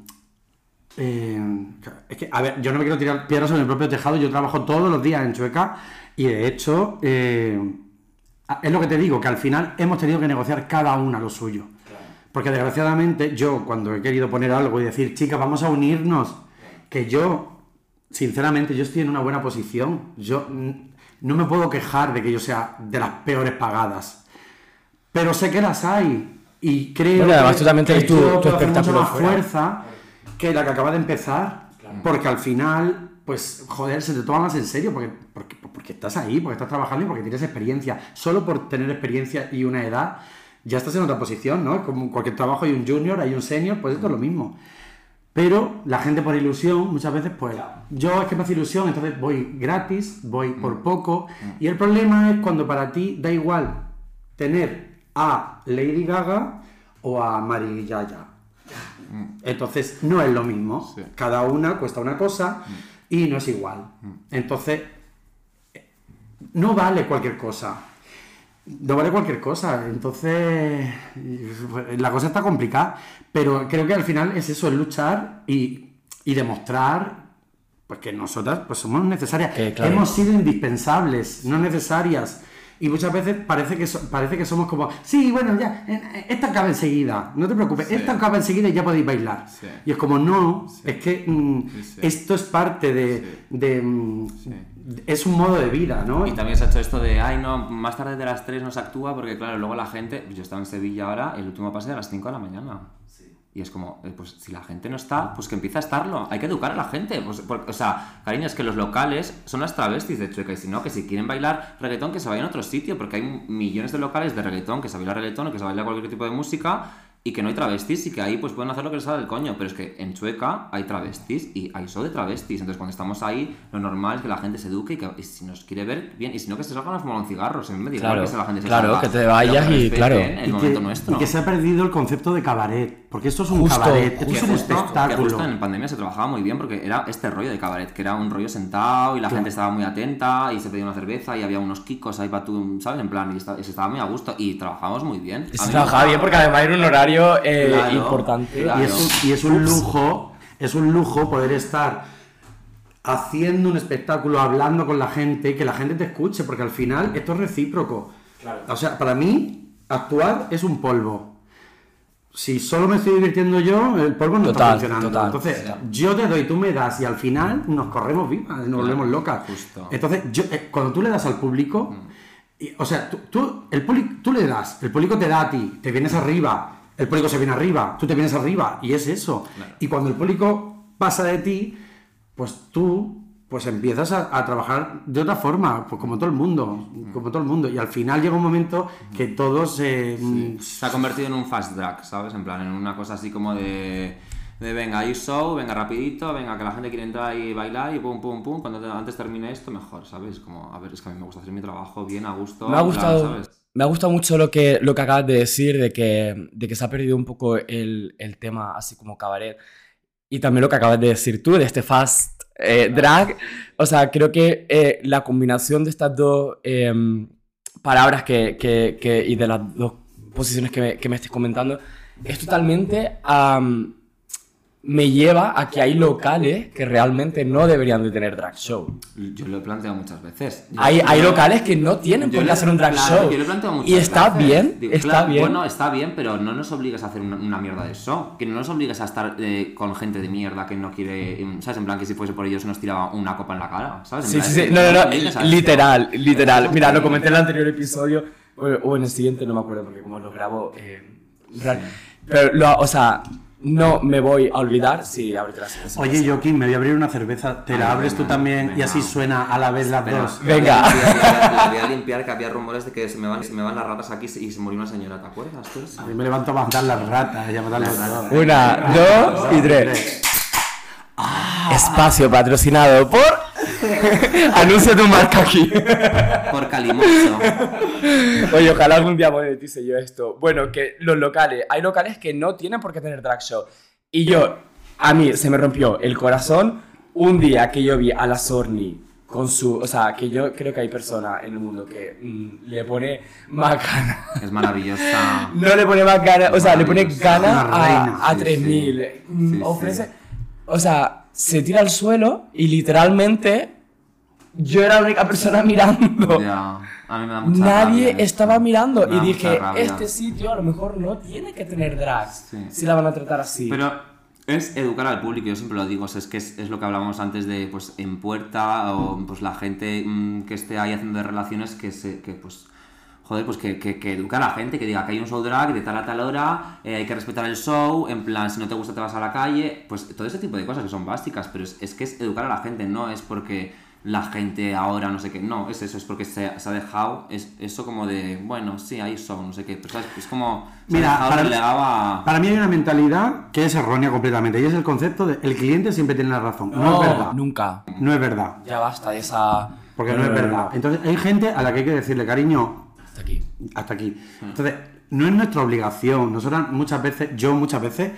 eh, es que, a ver, yo no me quiero tirar piedras sobre mi propio tejado, yo trabajo todos los días en Chueca y de hecho... Eh, es lo que te digo, que al final hemos tenido que negociar cada una lo suyo. Porque desgraciadamente yo, cuando he querido poner algo y decir, chicas, vamos a unirnos, que yo, sinceramente, yo estoy en una buena posición. Yo no me puedo quejar de que yo sea de las peores pagadas. Pero sé que las hay. Y creo bueno, además, que, tú también que tu, yo tu hacer mucho más fuera. fuerza que la que acaba de empezar. Claro. Porque al final pues joder, se te toma más en serio porque, porque, porque, estás ahí, porque estás trabajando y porque tienes experiencia. Solo por tener experiencia y una edad, ya estás en otra posición, ¿no? Como cualquier trabajo hay un junior, hay un senior, pues esto es lo mismo. Pero la gente por ilusión, muchas veces, pues yo es que me hace ilusión, entonces voy gratis, voy por poco. Y el problema es cuando para ti da igual tener a Lady Gaga o a Mari Yaya. Entonces no es lo mismo. Sí. Cada una cuesta una cosa y no es igual. Entonces, no vale cualquier cosa. No vale cualquier cosa. Entonces, la cosa está complicada. Pero creo que al final es eso, es luchar y, y demostrar pues, que nosotras pues, somos necesarias. Eh, claro. Hemos sido indispensables, no necesarias. Y muchas veces parece que, so, parece que somos como, sí, bueno, ya, esta acaba enseguida, no te preocupes, sí. esta acaba enseguida y ya podéis bailar. Sí. Y es como, no, sí. es que mm, esto es parte de... de mm, es un modo de vida, ¿no? Y también se ha hecho esto de, ay, no, más tarde de las 3 no se actúa porque, claro, luego la gente, yo estaba en Sevilla ahora, el último pase de las 5 de la mañana. Y es como, eh, pues si la gente no está, pues que empiece a estarlo. Hay que educar a la gente. Pues, o sea, cariño, es que los locales son las travestis de Chueca. Y si no, que si quieren bailar reggaetón, que se vayan a otro sitio. Porque hay millones de locales de reggaetón, que se baila reggaetón o que se baila cualquier tipo de música. Y que no hay travestis y que ahí pues pueden hacer lo que les sale del coño. Pero es que en Chueca hay travestis y hay show de travestis. Entonces cuando estamos ahí, lo normal es que la gente se eduque y que y si nos quiere ver, bien. Y si no, que se salgan a fumar un cigarro. Se me diga claro, que la gente se Claro, salga, que te vayas y claro. El y momento que, nuestro. y que se ha perdido el concepto de cabaret. Porque esto es un Justo, cabaret, esto Que es un justo, que justo en pandemia se trabajaba muy bien porque era este rollo de cabaret, que era un rollo sentado y la Claro. gente estaba muy atenta y se pedía una cerveza y había unos kikos ahí para tú, ¿sabes? En plan, y, está- y se estaba muy a gusto y trabajábamos muy bien. Y se trabajaba bien porque además era un horario eh, Claro, importante. claro. Y es, un, y es un lujo, es un lujo poder estar haciendo un espectáculo, hablando con la gente, que la gente te escuche, porque al final esto es recíproco. O sea, para mí, actuar es un polvo. Si solo me estoy divirtiendo yo, el polvo no Total, está funcionando. total, Entonces, total. yo te doy, tú me das y al final nos corremos vivas, nos volvemos locas. justo. Entonces, yo, eh, cuando tú le das al público, y- o sea, tú, tú- el público, tú le das, el público te da a ti, te vienes arriba, el público se viene arriba, tú te vienes arriba, y es eso. Y cuando el público pasa de ti, pues tú pues empiezas a, a trabajar de otra forma, pues como todo el mundo, como todo el mundo. Y al final llega un momento que todos eh, mm, Se ha convertido en un fast drag, ¿sabes? En plan, en una cosa así como de. De venga, hay show, venga rapidito, venga que la gente quiere entrar y bailar y pum, pum, pum. Cuando te- antes termine esto, mejor, ¿sabes? Como, a ver, es que a mí me gusta hacer mi trabajo bien, a gusto. Me ha plan, gustado, ¿sabes? Me ha gustado mucho lo que, lo que acabas de decir, de que, de que se ha perdido un poco el, el tema así como cabaret. Y también lo que acabas de decir tú, de este fast eh, drag. O sea, creo que eh, la combinación de estas dos em, palabras que, que- que- y de las dos posiciones que me, que me estés comentando es totalmente... me lleva a que hay locales que realmente no deberían de tener drag show. Yo lo he planteado muchas veces. Yo- Hay, hay locales que no tienen por qué hacer un drag claro, show. yo lo he planteado muchas y está veces. bien, Digo, está claro, bien. Bueno, está bien, pero no nos obligues a hacer una, una mierda de show. Que no nos obligues a estar eh, con gente de mierda que no quiere. ¿Sabes? En plan, que si fuese por ellos nos tiraba una copa en la cara. ¿Sabes? En Sí, plan, sí, sí. No, no, no. Literal, literal. Mira, lo Sí. comenté en el anterior episodio. O, en el siguiente, no me acuerdo, porque como lo grabo. eh, real. Pero, lo- o sea, no me voy a olvidar si ábrete la cerveza. Oye, Joaquín, me voy a abrir una cerveza. Te la Ay, abres tú venga, también y así suena a la vez las dos. Venga. La voy, a limpiar, la voy a limpiar, que había rumores de que se me van, se me van las ratas aquí y se murió una señora, ¿te acuerdas? tú eso? A mí me levanto a matar las ratas y a matar los dos. Una, dos y tres. Espacio patrocinado por. Anuncia tu marca aquí. Por Calimocho. Oye, ojalá algún día monetice yo esto. Bueno, que los locales, hay locales que no tienen por qué tener drag show. Y yo, a mí se me rompió el corazón un día que yo vi a la Sorni con su. O sea, que yo creo que hay personas en el mundo que mm, le pone más ganas. Es maravillosa. No le pone más ganas, o sea, le pone reina, a, a sí, 3000. sí. Mm, Sí, ofrece. sí. O sea, se tira al suelo y literalmente yo era la única persona mirando. Ya, a mí me da mucha Nadie rabia estaba esto. mirando Me y dije, este sitio a lo mejor no tiene que tener drag Sí. si la van a tratar así. Pero es educar al público, yo siempre lo digo, o sea, es que es, es lo que hablábamos antes de, pues, en puerta, o pues la gente mm, que esté ahí haciendo de relaciones, que se, que pues, joder, pues que, que, que eduque a la gente, que diga que hay un show drag de tal a tal hora, eh, hay que respetar el show, en plan, si no te gusta te vas a la calle, pues todo ese tipo de cosas que son básicas, pero es, es que es educar a la gente, no es porque la gente ahora no sé qué, no, es eso, es porque se, se ha dejado es, eso como de, bueno, sí, hay show, no sé qué, pero ¿sabes? es como, se Mira, para-. Para mí hay una mentalidad que es errónea completamente y es el concepto de el cliente siempre tiene la razón. No, es verdad. nunca. No es verdad. Ya basta de esa... Porque no, es verdad. Entonces hay gente a la que hay que decirle, cariño, Hasta aquí. hasta aquí. Entonces, no es nuestra obligación. Nosotras muchas veces, yo muchas veces,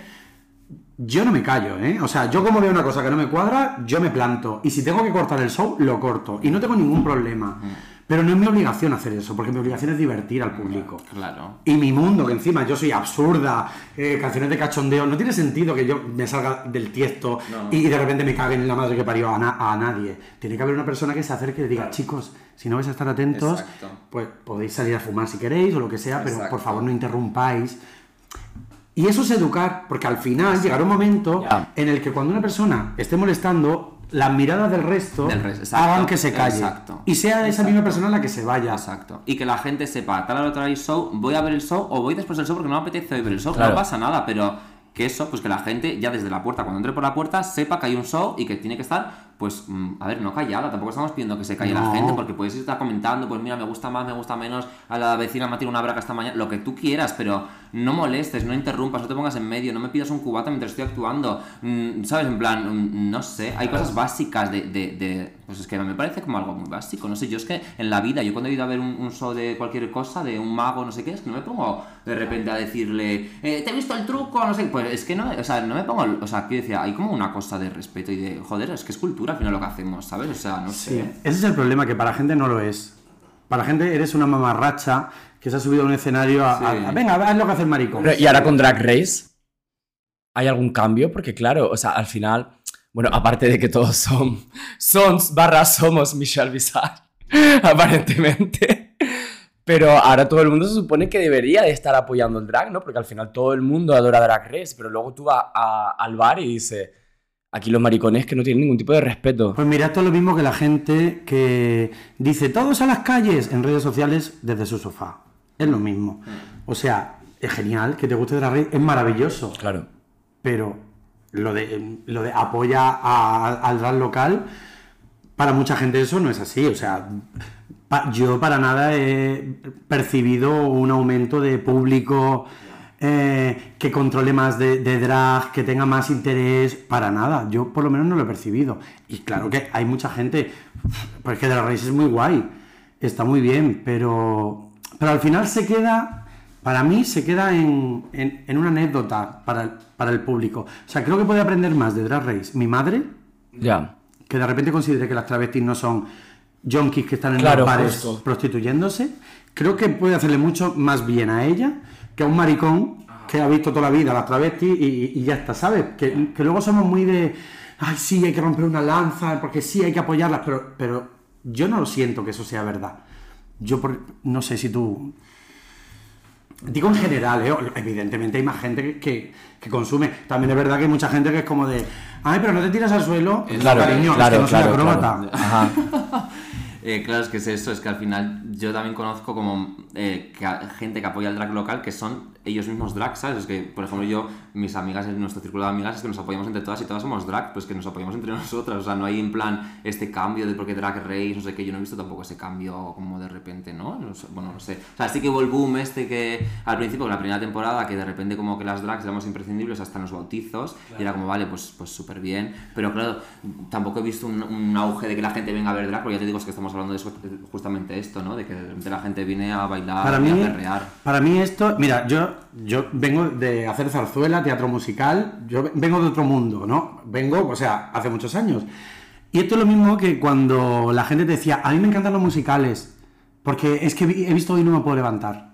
yo no me callo, ¿eh? O sea, yo como veo una cosa que no me cuadra, yo me planto. Y si tengo que cortar el show, lo corto. Y no tengo ningún problema. Pero no es mi obligación hacer eso, porque mi obligación es divertir al público. Claro. Y mi mundo, que encima yo soy absurda, eh, canciones de cachondeo, no tiene sentido que yo me salga del tiesto y, y de repente me caguen en la madre que parió a, na- a nadie. Tiene que haber una persona que se acerque y le diga, chicos, si no vais a estar atentos, Exacto. pues podéis salir a fumar si queréis o lo que sea, pero por favor no interrumpáis. Y eso es educar, porque al final llegará un momento en el que cuando una persona esté molestando, las miradas del resto Del resto, exacto, hagan que se calle. exacto. Y sea esa misma persona la que se vaya. Exacto. Y que la gente sepa, tal hora tal show, voy a ver el show o voy después del show porque no me apetece ver el show. Claro. No pasa nada, pero que eso, pues que la gente ya desde la puerta, cuando entre por la puerta, sepa que hay un show y que tiene que estar, pues, mm, a ver, no callada. Tampoco estamos pidiendo que se calle la gente porque puedes estar comentando, pues mira, me gusta más, me gusta menos, a la vecina me ha tirado una braca esta mañana, lo que tú quieras, pero no molestes, no interrumpas, no te pongas en medio, no me pidas un cubata mientras estoy actuando. Mm, ¿Sabes? En plan, mm, no sé, hay cosas básicas de, de, de- Pues es que me parece como algo muy básico, no sé, yo es que en la vida, yo cuando he ido a ver un, un show de cualquier cosa, de un mago, no sé qué, es que no me pongo de repente a decirle, eh, te he visto el truco, no sé, pues es que no, o sea, no me pongo, o sea, quiero decir, hay como una cosa de respeto y de, joder, es que es cultura al final lo que hacemos, ¿sabes? O sea, no Sí, sé. ese es el problema, que para la gente no lo es. Para la gente eres una mamarracha que se ha subido a un escenario a, a- Sí. a- venga, haz lo que hace el maricón. Pero, ¿Y ahora con Drag Race? ¿Hay algún cambio? Porque claro, o sea, al final, bueno, aparte de que todos son, son barra somos Michelle Visage, aparentemente. Pero ahora todo el mundo se supone que debería de estar apoyando el drag, ¿no? Porque al final todo el mundo adora Drag Race, pero luego tú vas a- al bar y dices, aquí los maricones que no tienen ningún tipo de respeto. Pues mira, esto es lo mismo que la gente que dice todos a las calles en redes sociales desde su sofá. Es lo mismo. O sea, es genial que te guste Drag Race, es maravilloso. Claro. Pero lo de, lo de apoya al drag local, para mucha gente eso no es así. O sea, yo para nada he percibido un aumento de público eh, que controle más de, drag, que tenga más interés, para nada. Yo por lo menos no lo he percibido. Y claro que hay mucha gente, pues que Drag Race es muy guay, está muy bien, pero, pero al final se queda, para mí se queda en, en- en una anécdota para para el público. O sea, creo que puede aprender más de Drag Race mi madre, Ya. que de repente considere que las travestis no son junkies que están en Claro, los bares justo. prostituyéndose. Creo que puede hacerle mucho más bien a ella que a un maricón que ha visto toda la vida las travestis y, y ya está, ¿sabes? Que, que luego somos muy de, ay, sí, hay que romper una lanza, porque sí, hay que apoyarlas, pero, pero yo no lo siento que eso sea verdad. Yo por- no sé si tú... Digo en general, ¿eh? evidentemente hay más gente que, que- que consume. También es verdad que hay mucha gente que es como de, ay, pero no te tiras al suelo. Claro, cariño, es claro, que no soy claro, acróbata. claro. Ajá. Eh, claro, es que es eso, es que al final yo también conozco como eh, que gente que apoya el drag local que son ellos mismos drag, ¿sabes? Es que, por ejemplo, yo, mis amigas, en nuestro círculo de amigas, es que nos apoyamos entre todas y todas somos drag, pues que nos apoyamos entre nosotras, o sea, no hay en plan este cambio de porque drag race, no sé qué, yo no he visto tampoco ese cambio como de repente, ¿no? No sé, bueno, no sé. O sea, sí que hubo el boom este que al principio, en la primera temporada, que de repente como que las drags éramos imprescindibles hasta en los bautizos, y era como, vale, pues pues súper bien, pero claro, tampoco he visto un, un auge de que la gente venga a ver drag, porque ya te digo, es que estamos hablando de eso, justamente esto, ¿no? De que de repente la gente viene a bailar Para y a mí, perrear. para mí esto, mira, yo, yo vengo de hacer zarzuela, teatro musical, yo vengo de otro mundo, ¿no? Vengo, o sea, hace muchos años. Y esto es lo mismo que cuando la gente te decía, a mí me encantan los musicales, porque es que he visto hoy no me puedo levantar.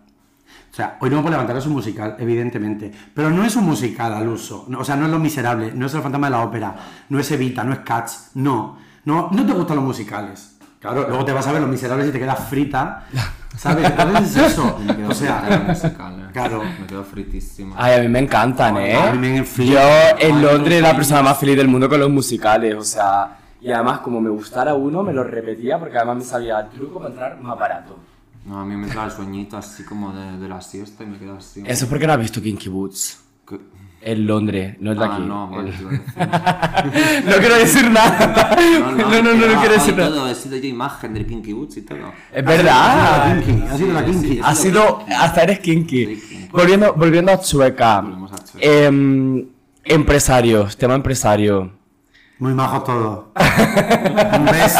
O sea, hoy no me puedo levantar es un musical, evidentemente. Pero no es un musical al uso. No, o sea, no es Los Miserables, no es El Fantasma de la Ópera, no es Evita, no es Cats, no. No, no te gustan los musicales. Claro, luego te vas a ver Los Miserables y te quedas frita. ¿Sabes? Entonces es eso. O sea, musical. Claro. Me quedo fritísima. Ay, a mí me encantan, ¿eh? A mí me. Yo en Londres no, la persona más feliz del mundo con los musicales, o sea... Y además, como me gustara uno, me lo repetía porque además me sabía el truco para entrar más barato. No, a mí me entra el sueñito así como de, de la siesta y me quedo así. Eso es porque no has visto Kinky Boots. Que- En Londres, no es de Ah, aquí. no, no quiero decir nada. No, no, no, no, que- quiero decir nada. todo, he sido yo imagen del Kinky Boots y todo. Es verdad. Ha sido la Kinky, ha sido la Sí, Kinky. sí, Ha sido, hasta eres kinky. Volviendo, volviendo a Chueca. Volvemos a Chueca. Em, empresarios, tema empresario. Muy majos todos. Un beso.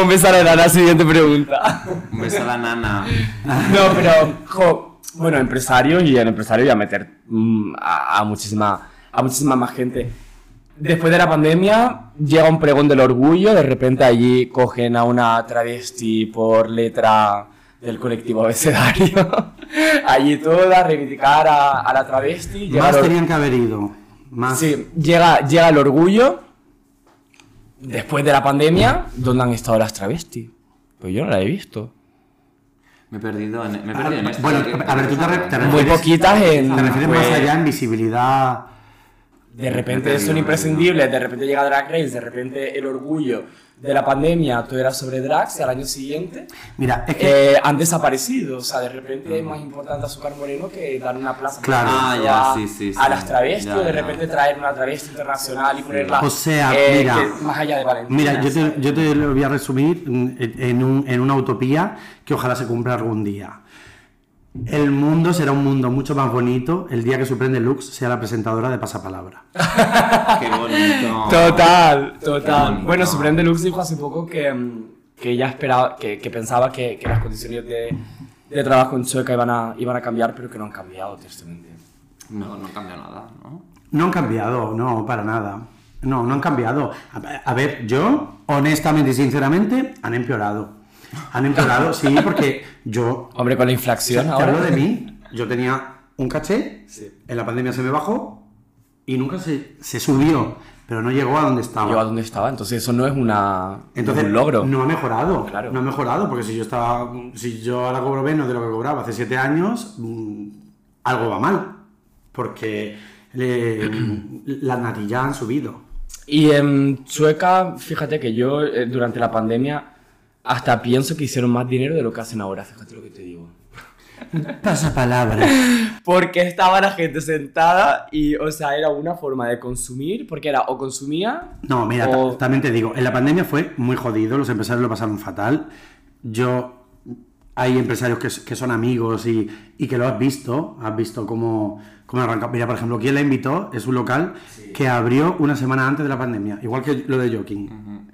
Un beso a la siguiente pregunta. Un beso a la nana. No, pero, jo, bueno, empresarios y el empresario voy a meter mm, a, a muchísima, a muchísima más gente. Después de la pandemia llega un pregón del orgullo, de repente allí cogen a una travesti por letra del colectivo abecedario. allí toda, reivindicar a, a la travesti. Más tenían que haber ido. Más. Sí, llega, llega el orgullo. Después de la pandemia, ¿dónde han estado las travestis? Pues yo no la he visto. Me he perdido en, me he perdido en esto. Bueno, ¿Qué- a ver, tú te, re- te Muy refieres, poquitas en. te refieres pues, más allá en visibilidad. De repente son imprescindibles, de repente llega Drag Race, de repente el orgullo de la pandemia, todo era sobre drags, y al año siguiente Mira, es que eh, han desaparecido. O sea, de repente es más importante Azúcar Moreno que dar una plaza Claro. Ah, ya, a, sí, sí, a las travestis, Ya, o de ya. repente traer una travesti internacional y ponerla O sea, eh, mira. que- más allá de Valentina. Mira, yo te, yo te lo voy a resumir en, en un- en una utopía que ojalá se cumpla algún día. El mundo será un mundo mucho más bonito el día que Supreme Lux sea la presentadora de Pasapalabra. Qué bonito. Total, total. bonito. Bueno, Supreme Deluxe dijo hace poco que, mm, que ella esperaba, que, que pensaba que, que las condiciones de, de trabajo en Chueca iban a, iban a cambiar, pero que no han cambiado, tristemente. No, no cambia nada, ¿no? No han cambiado, no, para nada. No, no han cambiado. A, a ver, yo, honestamente y sinceramente, han empeorado. Han empeorado, sí, porque yo Hombre, con la inflación ahora. hablo de mí. Yo tenía un caché, Sí. en la pandemia se me bajó y nunca se, se subió. pero no llegó a donde estaba. Yo a donde estaba, entonces eso no es una Entonces, no es un logro. no ha mejorado. Claro. No ha mejorado, porque si yo estaba. Si yo ahora cobro menos de lo que cobraba hace siete años, mm, algo va mal. Porque le- las natillas han subido. Y en Chueca, fíjate que yo eh, durante la pandemia hasta pienso que hicieron más dinero de lo que hacen ahora, fíjate lo que te digo. Pasa palabra. Porque estaba la gente sentada y, o sea, era una forma de consumir, porque era o consumía... No, mira, o- también te digo, en la pandemia fue muy jodido, los empresarios lo pasaron fatal. Yo, hay empresarios que, que son amigos y, y que lo has visto, has visto cómo, cómo arranca. Mira, por ejemplo, quien la invitó es un local que abrió una semana antes de la pandemia, igual que lo de Joking.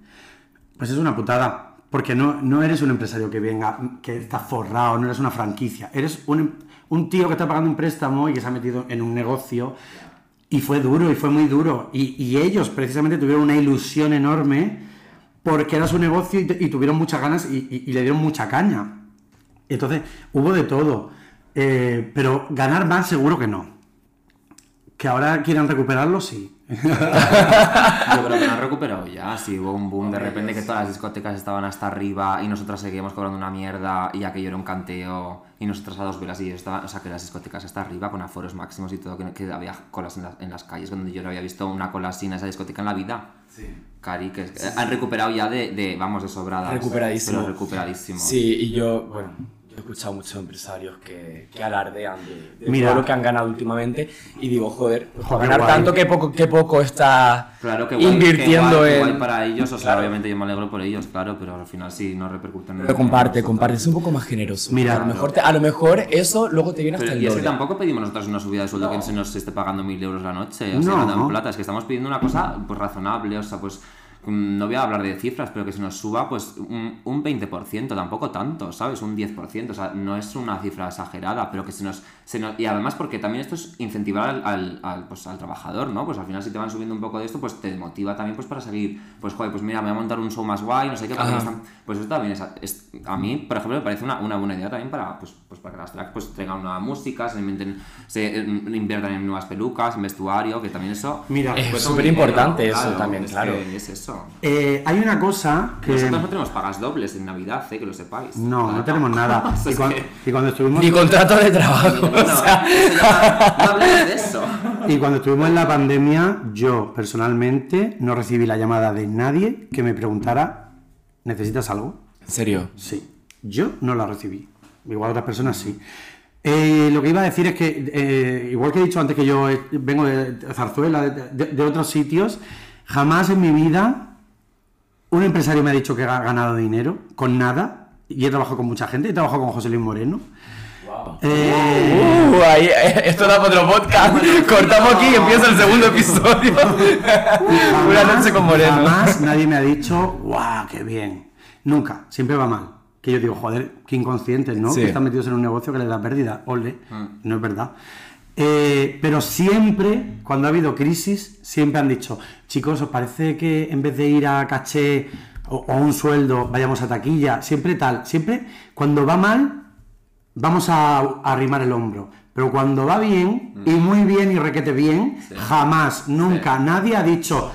Pues es una putada, porque no, no eres un empresario que venga, que está forrado, no eres una franquicia, eres un, un tío que está pagando un préstamo y que se ha metido en un negocio y fue duro, y fue muy duro. Y, y ellos precisamente tuvieron una ilusión enorme porque era su negocio y, tuvieron muchas ganas y le dieron mucha caña. Entonces, hubo de todo. Eh, pero ganar más seguro que no. Que ahora quieran recuperarlo, sí. Yo creo que lo han recuperado ya. Sí, hubo un boom de repente que todas las discotecas estaban hasta arriba y nosotras seguíamos cobrando una mierda y aquello era un canteo y nosotras a dos velas y estaban, o sea, que las discotecas hasta arriba con aforos máximos y todo, que, que había colas en, las- en las calles, donde yo no había visto una cola así en esa discoteca en la vida. Sí. Cari, que han recuperado ya de, de, vamos, de sobradas. Recuperadísimo. Pero recuperadísimo. Sí, y yo, bueno, yo he escuchado muchos empresarios que, que alardean de, de Mira. todo lo que han ganado últimamente y digo, joder, pues Joder, ganar guay. tanto, qué poco, qué poco está Claro que guay, invirtiendo que guay, que en... para ellos, o sea, Claro. obviamente yo me alegro por ellos, claro, pero al final sí no repercuten en Pero comparte, comparte, es un poco más generoso. Mira, a lo mejor, te- a lo mejor eso luego te viene hasta Pero, el y es que tampoco pedimos nosotros una subida de sueldo que se nos esté pagando mil euros la noche, o No. sea, ganando en plata, es que estamos pidiendo una cosa pues razonable, o sea, pues no voy a hablar de cifras, pero que se nos suba pues un, un 20%, tampoco tanto, ¿sabes? Un 10%, o sea, no es una cifra exagerada, pero que se nos... Se nos y además porque también esto es incentivar al, al, al, pues, al trabajador, ¿no? Pues al final si te van subiendo un poco de esto, pues te motiva también pues para seguir, pues joder, pues mira, me voy a montar un show más guay, no sé qué, están- pues eso también es, es- a mí, por ejemplo, me parece una, una buena idea también para, pues, pues para que las tracks pues traigan nueva música, se inventen, se eh, inviertan en nuevas pelucas, en vestuario, que también eso... Mira, Es pues, súper importante eso también, es claro. que Es eso. Eh, hay una cosa que... Nosotros no tenemos pagas dobles en Navidad, eh, que lo sepáis. No, no tenemos nada. Y cuando, y cuando estuvimos... Ni contrato de trabajo. No, o sea, no hablemos de eso. Y cuando estuvimos en la pandemia, yo personalmente no recibí la llamada de nadie que me preguntara, ¿necesitas algo? en serio. Sí. Yo no la recibí. Igual otras personas sí. Eh, lo que iba a decir es que, eh, igual que he dicho antes que yo vengo de Zarzuela, de, de- de otros sitios, jamás en mi vida un empresario me ha dicho que ha ganado dinero con nada. Y he trabajado con mucha gente. He trabajado con José Luis Moreno. Eh, Uh, ahí, eh, esto da para otro podcast. Cortamos aquí y empieza el segundo episodio. Una noche con Moreno. Jamás nadie me ha dicho, ¡guau, qué bien! Nunca, siempre va mal. Que yo digo, joder, qué inconscientes, ¿no? Sí. Que están metidos en un negocio que les da pérdida. Ole, no es verdad. Eh, pero siempre, cuando ha habido crisis, siempre han dicho, chicos, ¿os parece que en vez de ir a caché o, o un sueldo, vayamos a taquilla? Siempre tal, siempre cuando va mal, vamos a, arrimar el hombro. Pero cuando va bien, y muy bien y requete bien, jamás, nunca, nadie ha dicho,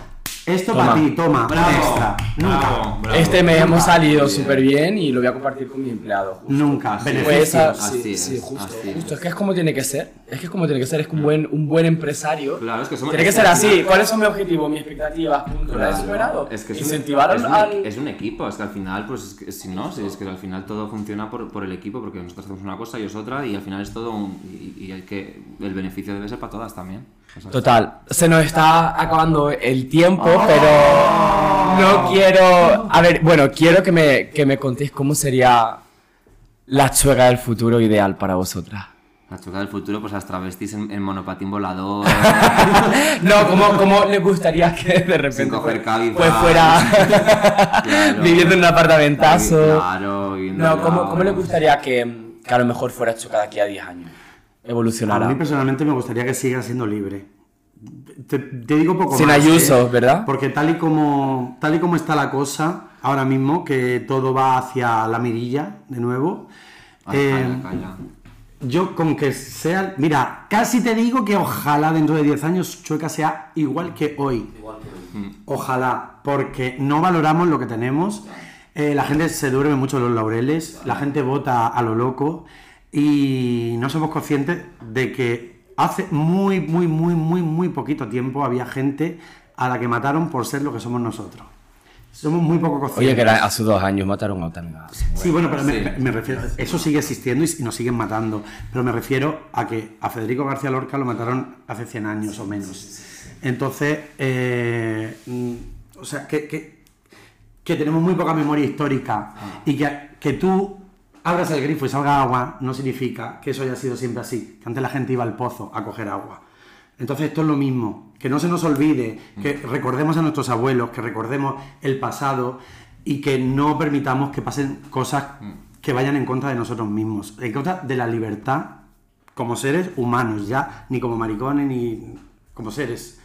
esto Toma. para ti, toma, Bravo, extra. Nunca. bravo, bravo. Este mes hemos salido súper bien y lo voy a compartir con mi empleado. justo. Nunca. Así Pues Así sí, es, sí, justo, así justo. es. Es que es como tiene que ser. Es que es como tiene que ser. Es que un buen, un buen empresario. Claro, es que somos- tiene que es ser así. ¿Cuáles son mis objetivos, mis expectativas? Punto. He superado. Es que es Incentivar un, es, un, al. es un equipo, es que al final, pues es que, si no, si es que al final todo funciona por, por el equipo, porque nosotros hacemos una cosa, ellos otra, y al final es todo un. Y, y hay que. El beneficio debe ser para todas también. Total, se nos está acabando el tiempo, pero no quiero... A ver, bueno, quiero que me, que me contéis cómo sería la chuega del futuro ideal para vosotras. La choca del futuro, pues las travestis en, en monopatín volador. No, ¿cómo, cómo les gustaría que de repente Sin coger Cabify. pues fuera Claro. viviendo en un apartamentazo? Claro, viviendo No, ¿cómo, cómo les gustaría que, que a lo mejor fuera chuca de aquí a 10 años? A Evolucionara. mí personalmente me gustaría que siga siendo libre. Te, te digo poco Sin más. Ayuso, ¿eh? ¿verdad? Porque tal y como tal y como está la cosa ahora mismo, que todo va hacia la mirilla de nuevo. Ay, eh, calla, calla. Yo con que sea, mira, casi te digo que ojalá dentro de 10 años Chueca sea igual que hoy. Ojalá, porque no valoramos lo que tenemos. Eh, la gente se duerme mucho los laureles, la gente vota a lo loco y no somos conscientes de que hace muy, muy, muy, muy, muy poquito tiempo había gente a la que mataron por ser lo que somos nosotros. Somos muy poco conscientes. Oye, que era- hace dos años mataron a otra amiga. Sí, bueno, pero me, Sí. me- me refiero, eso sigue existiendo y, nos siguen matando, pero me refiero a que a Federico García Lorca lo mataron hace 100 años o menos. Entonces, eh, mm, o sea, que, que, que tenemos muy poca memoria histórica y que, que tú abras el grifo y salga agua no significa que eso haya sido siempre así, que antes la gente iba al pozo a coger agua. Entonces esto es lo mismo, que no se nos olvide, que recordemos a nuestros abuelos, que recordemos el pasado y que no permitamos que pasen cosas que vayan en contra de nosotros mismos, en contra de la libertad como seres humanos, ya ni como maricones ni como seres.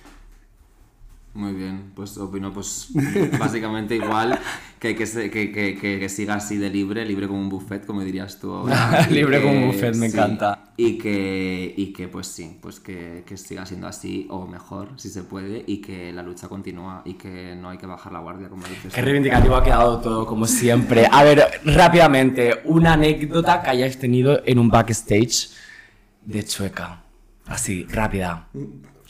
Muy bien, pues opino pues básicamente igual que, que, se- que, que, que, siga así de libre, libre como un buffet, como dirías tú ahora. Libre que- como un buffet, me sí, encanta. Y que, y que pues sí, pues que, que siga siendo así o mejor, si se puede, y que la lucha continúa y que no hay que bajar la guardia, como dices. Qué reivindicativo ha quedado todo, como siempre. A ver, rápidamente, una anécdota que hayáis tenido en un backstage de Chueca. Así, rápida.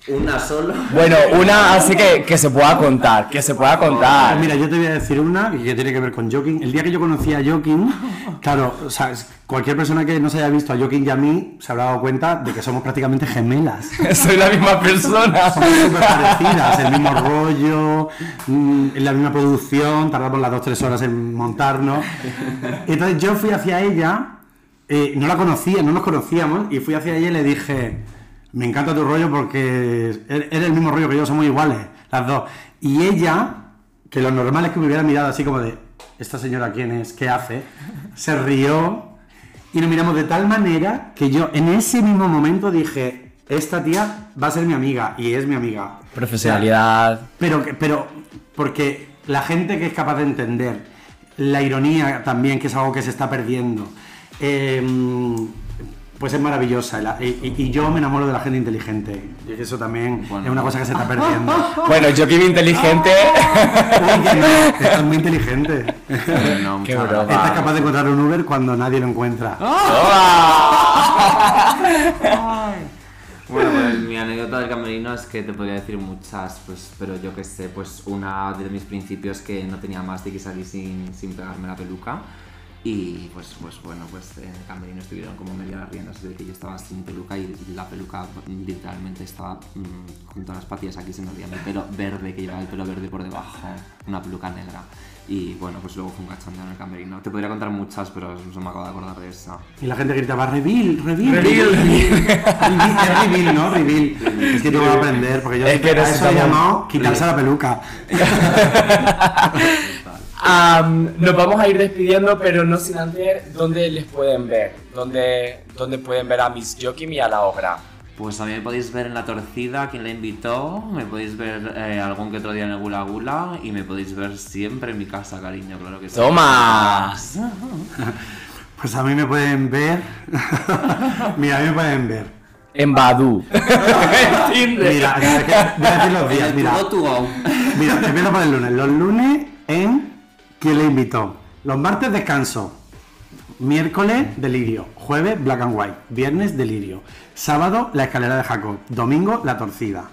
Una solo. Bueno, una así que, que se pueda contar, que se pueda contar. mira, yo te voy a decir una que tiene que ver con Joking. El día que yo conocí a Joking, claro, o sea, cualquier persona que no se haya visto a Joking y a mí se habrá dado cuenta de que somos prácticamente gemelas. Soy la misma persona. Somos súper parecidas, el mismo rollo, mm, en la misma producción, tardamos las 2-3 horas en montarnos. Entonces yo fui hacia ella, eh, no la conocía, no nos conocíamos, y fui hacia ella y le dije, me encanta tu rollo porque er- eres el mismo rollo que yo, somos iguales, las dos. Y ella, que lo normal es que me hubiera mirado así como de, ¿esta señora quién es? ¿Qué hace? Se rió y nos miramos de tal manera que yo en ese mismo momento dije, esta tía va a ser mi amiga y es mi amiga. Profesionalidad. Pero, pero porque la gente que es capaz de entender la ironía también, que es algo que se está perdiendo, eh, pues es maravillosa. Y, y- y yo me enamoro de la gente inteligente. Y eso también Bueno. es una cosa que se está perdiendo. Bueno, yo que vi inteligente. Uy, no, estás muy inteligente. No, Qué muchas broma. Estás capaz de encontrar un Uber cuando nadie lo encuentra. Bueno, pues mi anécdota del camerino es que te podría decir muchas, pues, pero yo que sé, pues una de mis principios que no tenía más de que salir sin, sin pegarme la peluca. Y pues, pues bueno, pues en el camerino estuvieron como media las riendas de que yo estaba sin peluca y la peluca literalmente estaba mm, con todas las patillas aquí se me veía mi pelo verde, que llevaba el pelo verde por debajo, una peluca negra. Y bueno, pues luego fue un cachondeo en el camerino. Te podría contar muchas, pero no me acabo de acordar de esa. Y la gente gritaba, reveal, reveal. Reveal, reveal. Es reveal, ¿no? Reveal. Es que tengo que aprender, porque yo Es que a eso he llamado quitarse la peluca. Nos vamos a ir despidiendo, pero no sin antes, ¿dónde les pueden ver? ¿Dónde, dónde pueden ver a Miss Joaquim y a la obra? Pues a mí me podéis ver en La Torcida, quien la invitó, me podéis ver eh, algún que otro día en el Gula Gula y me podéis ver siempre en mi casa, cariño, claro que sí. ¡Toma! Pues a mí me pueden ver. Mira, a mí me pueden ver. En Badu. Mira, voy a decir los días. Mira, mira, empiezo por el lunes. Los lunes en ¿Quién le invitó? Los martes descanso. Miércoles, delirio. Jueves, black and white. Viernes, delirio. Sábado, la escalera de Jacob. Domingo, la torcida.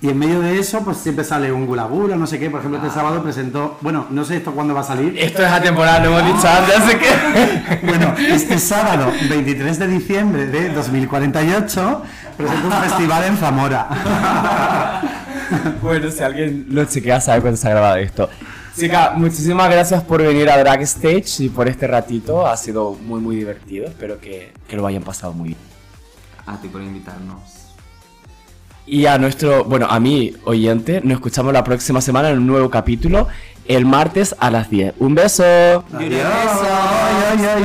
Y en medio de eso, pues siempre sale un gula gula, no sé qué. Por ejemplo, este sábado presentó. Bueno, no sé esto cuándo va a salir. Esto es atemporal, lo hemos dicho antes, así que. Bueno, este sábado, 23 de diciembre de 2048, presento un festival en Zamora. Bueno, si alguien lo chequea, sabe cuándo se ha grabado esto. Chica, muchísimas gracias por venir a Drag Stage y por este ratito. Ha sido muy, muy divertido. Espero que, que lo hayan pasado muy bien. A ti por invitarnos. Y a nuestro, bueno, a mi oyente, nos escuchamos la próxima semana en un nuevo capítulo, el martes a las 10. Un beso. Adiós. Ay, ay,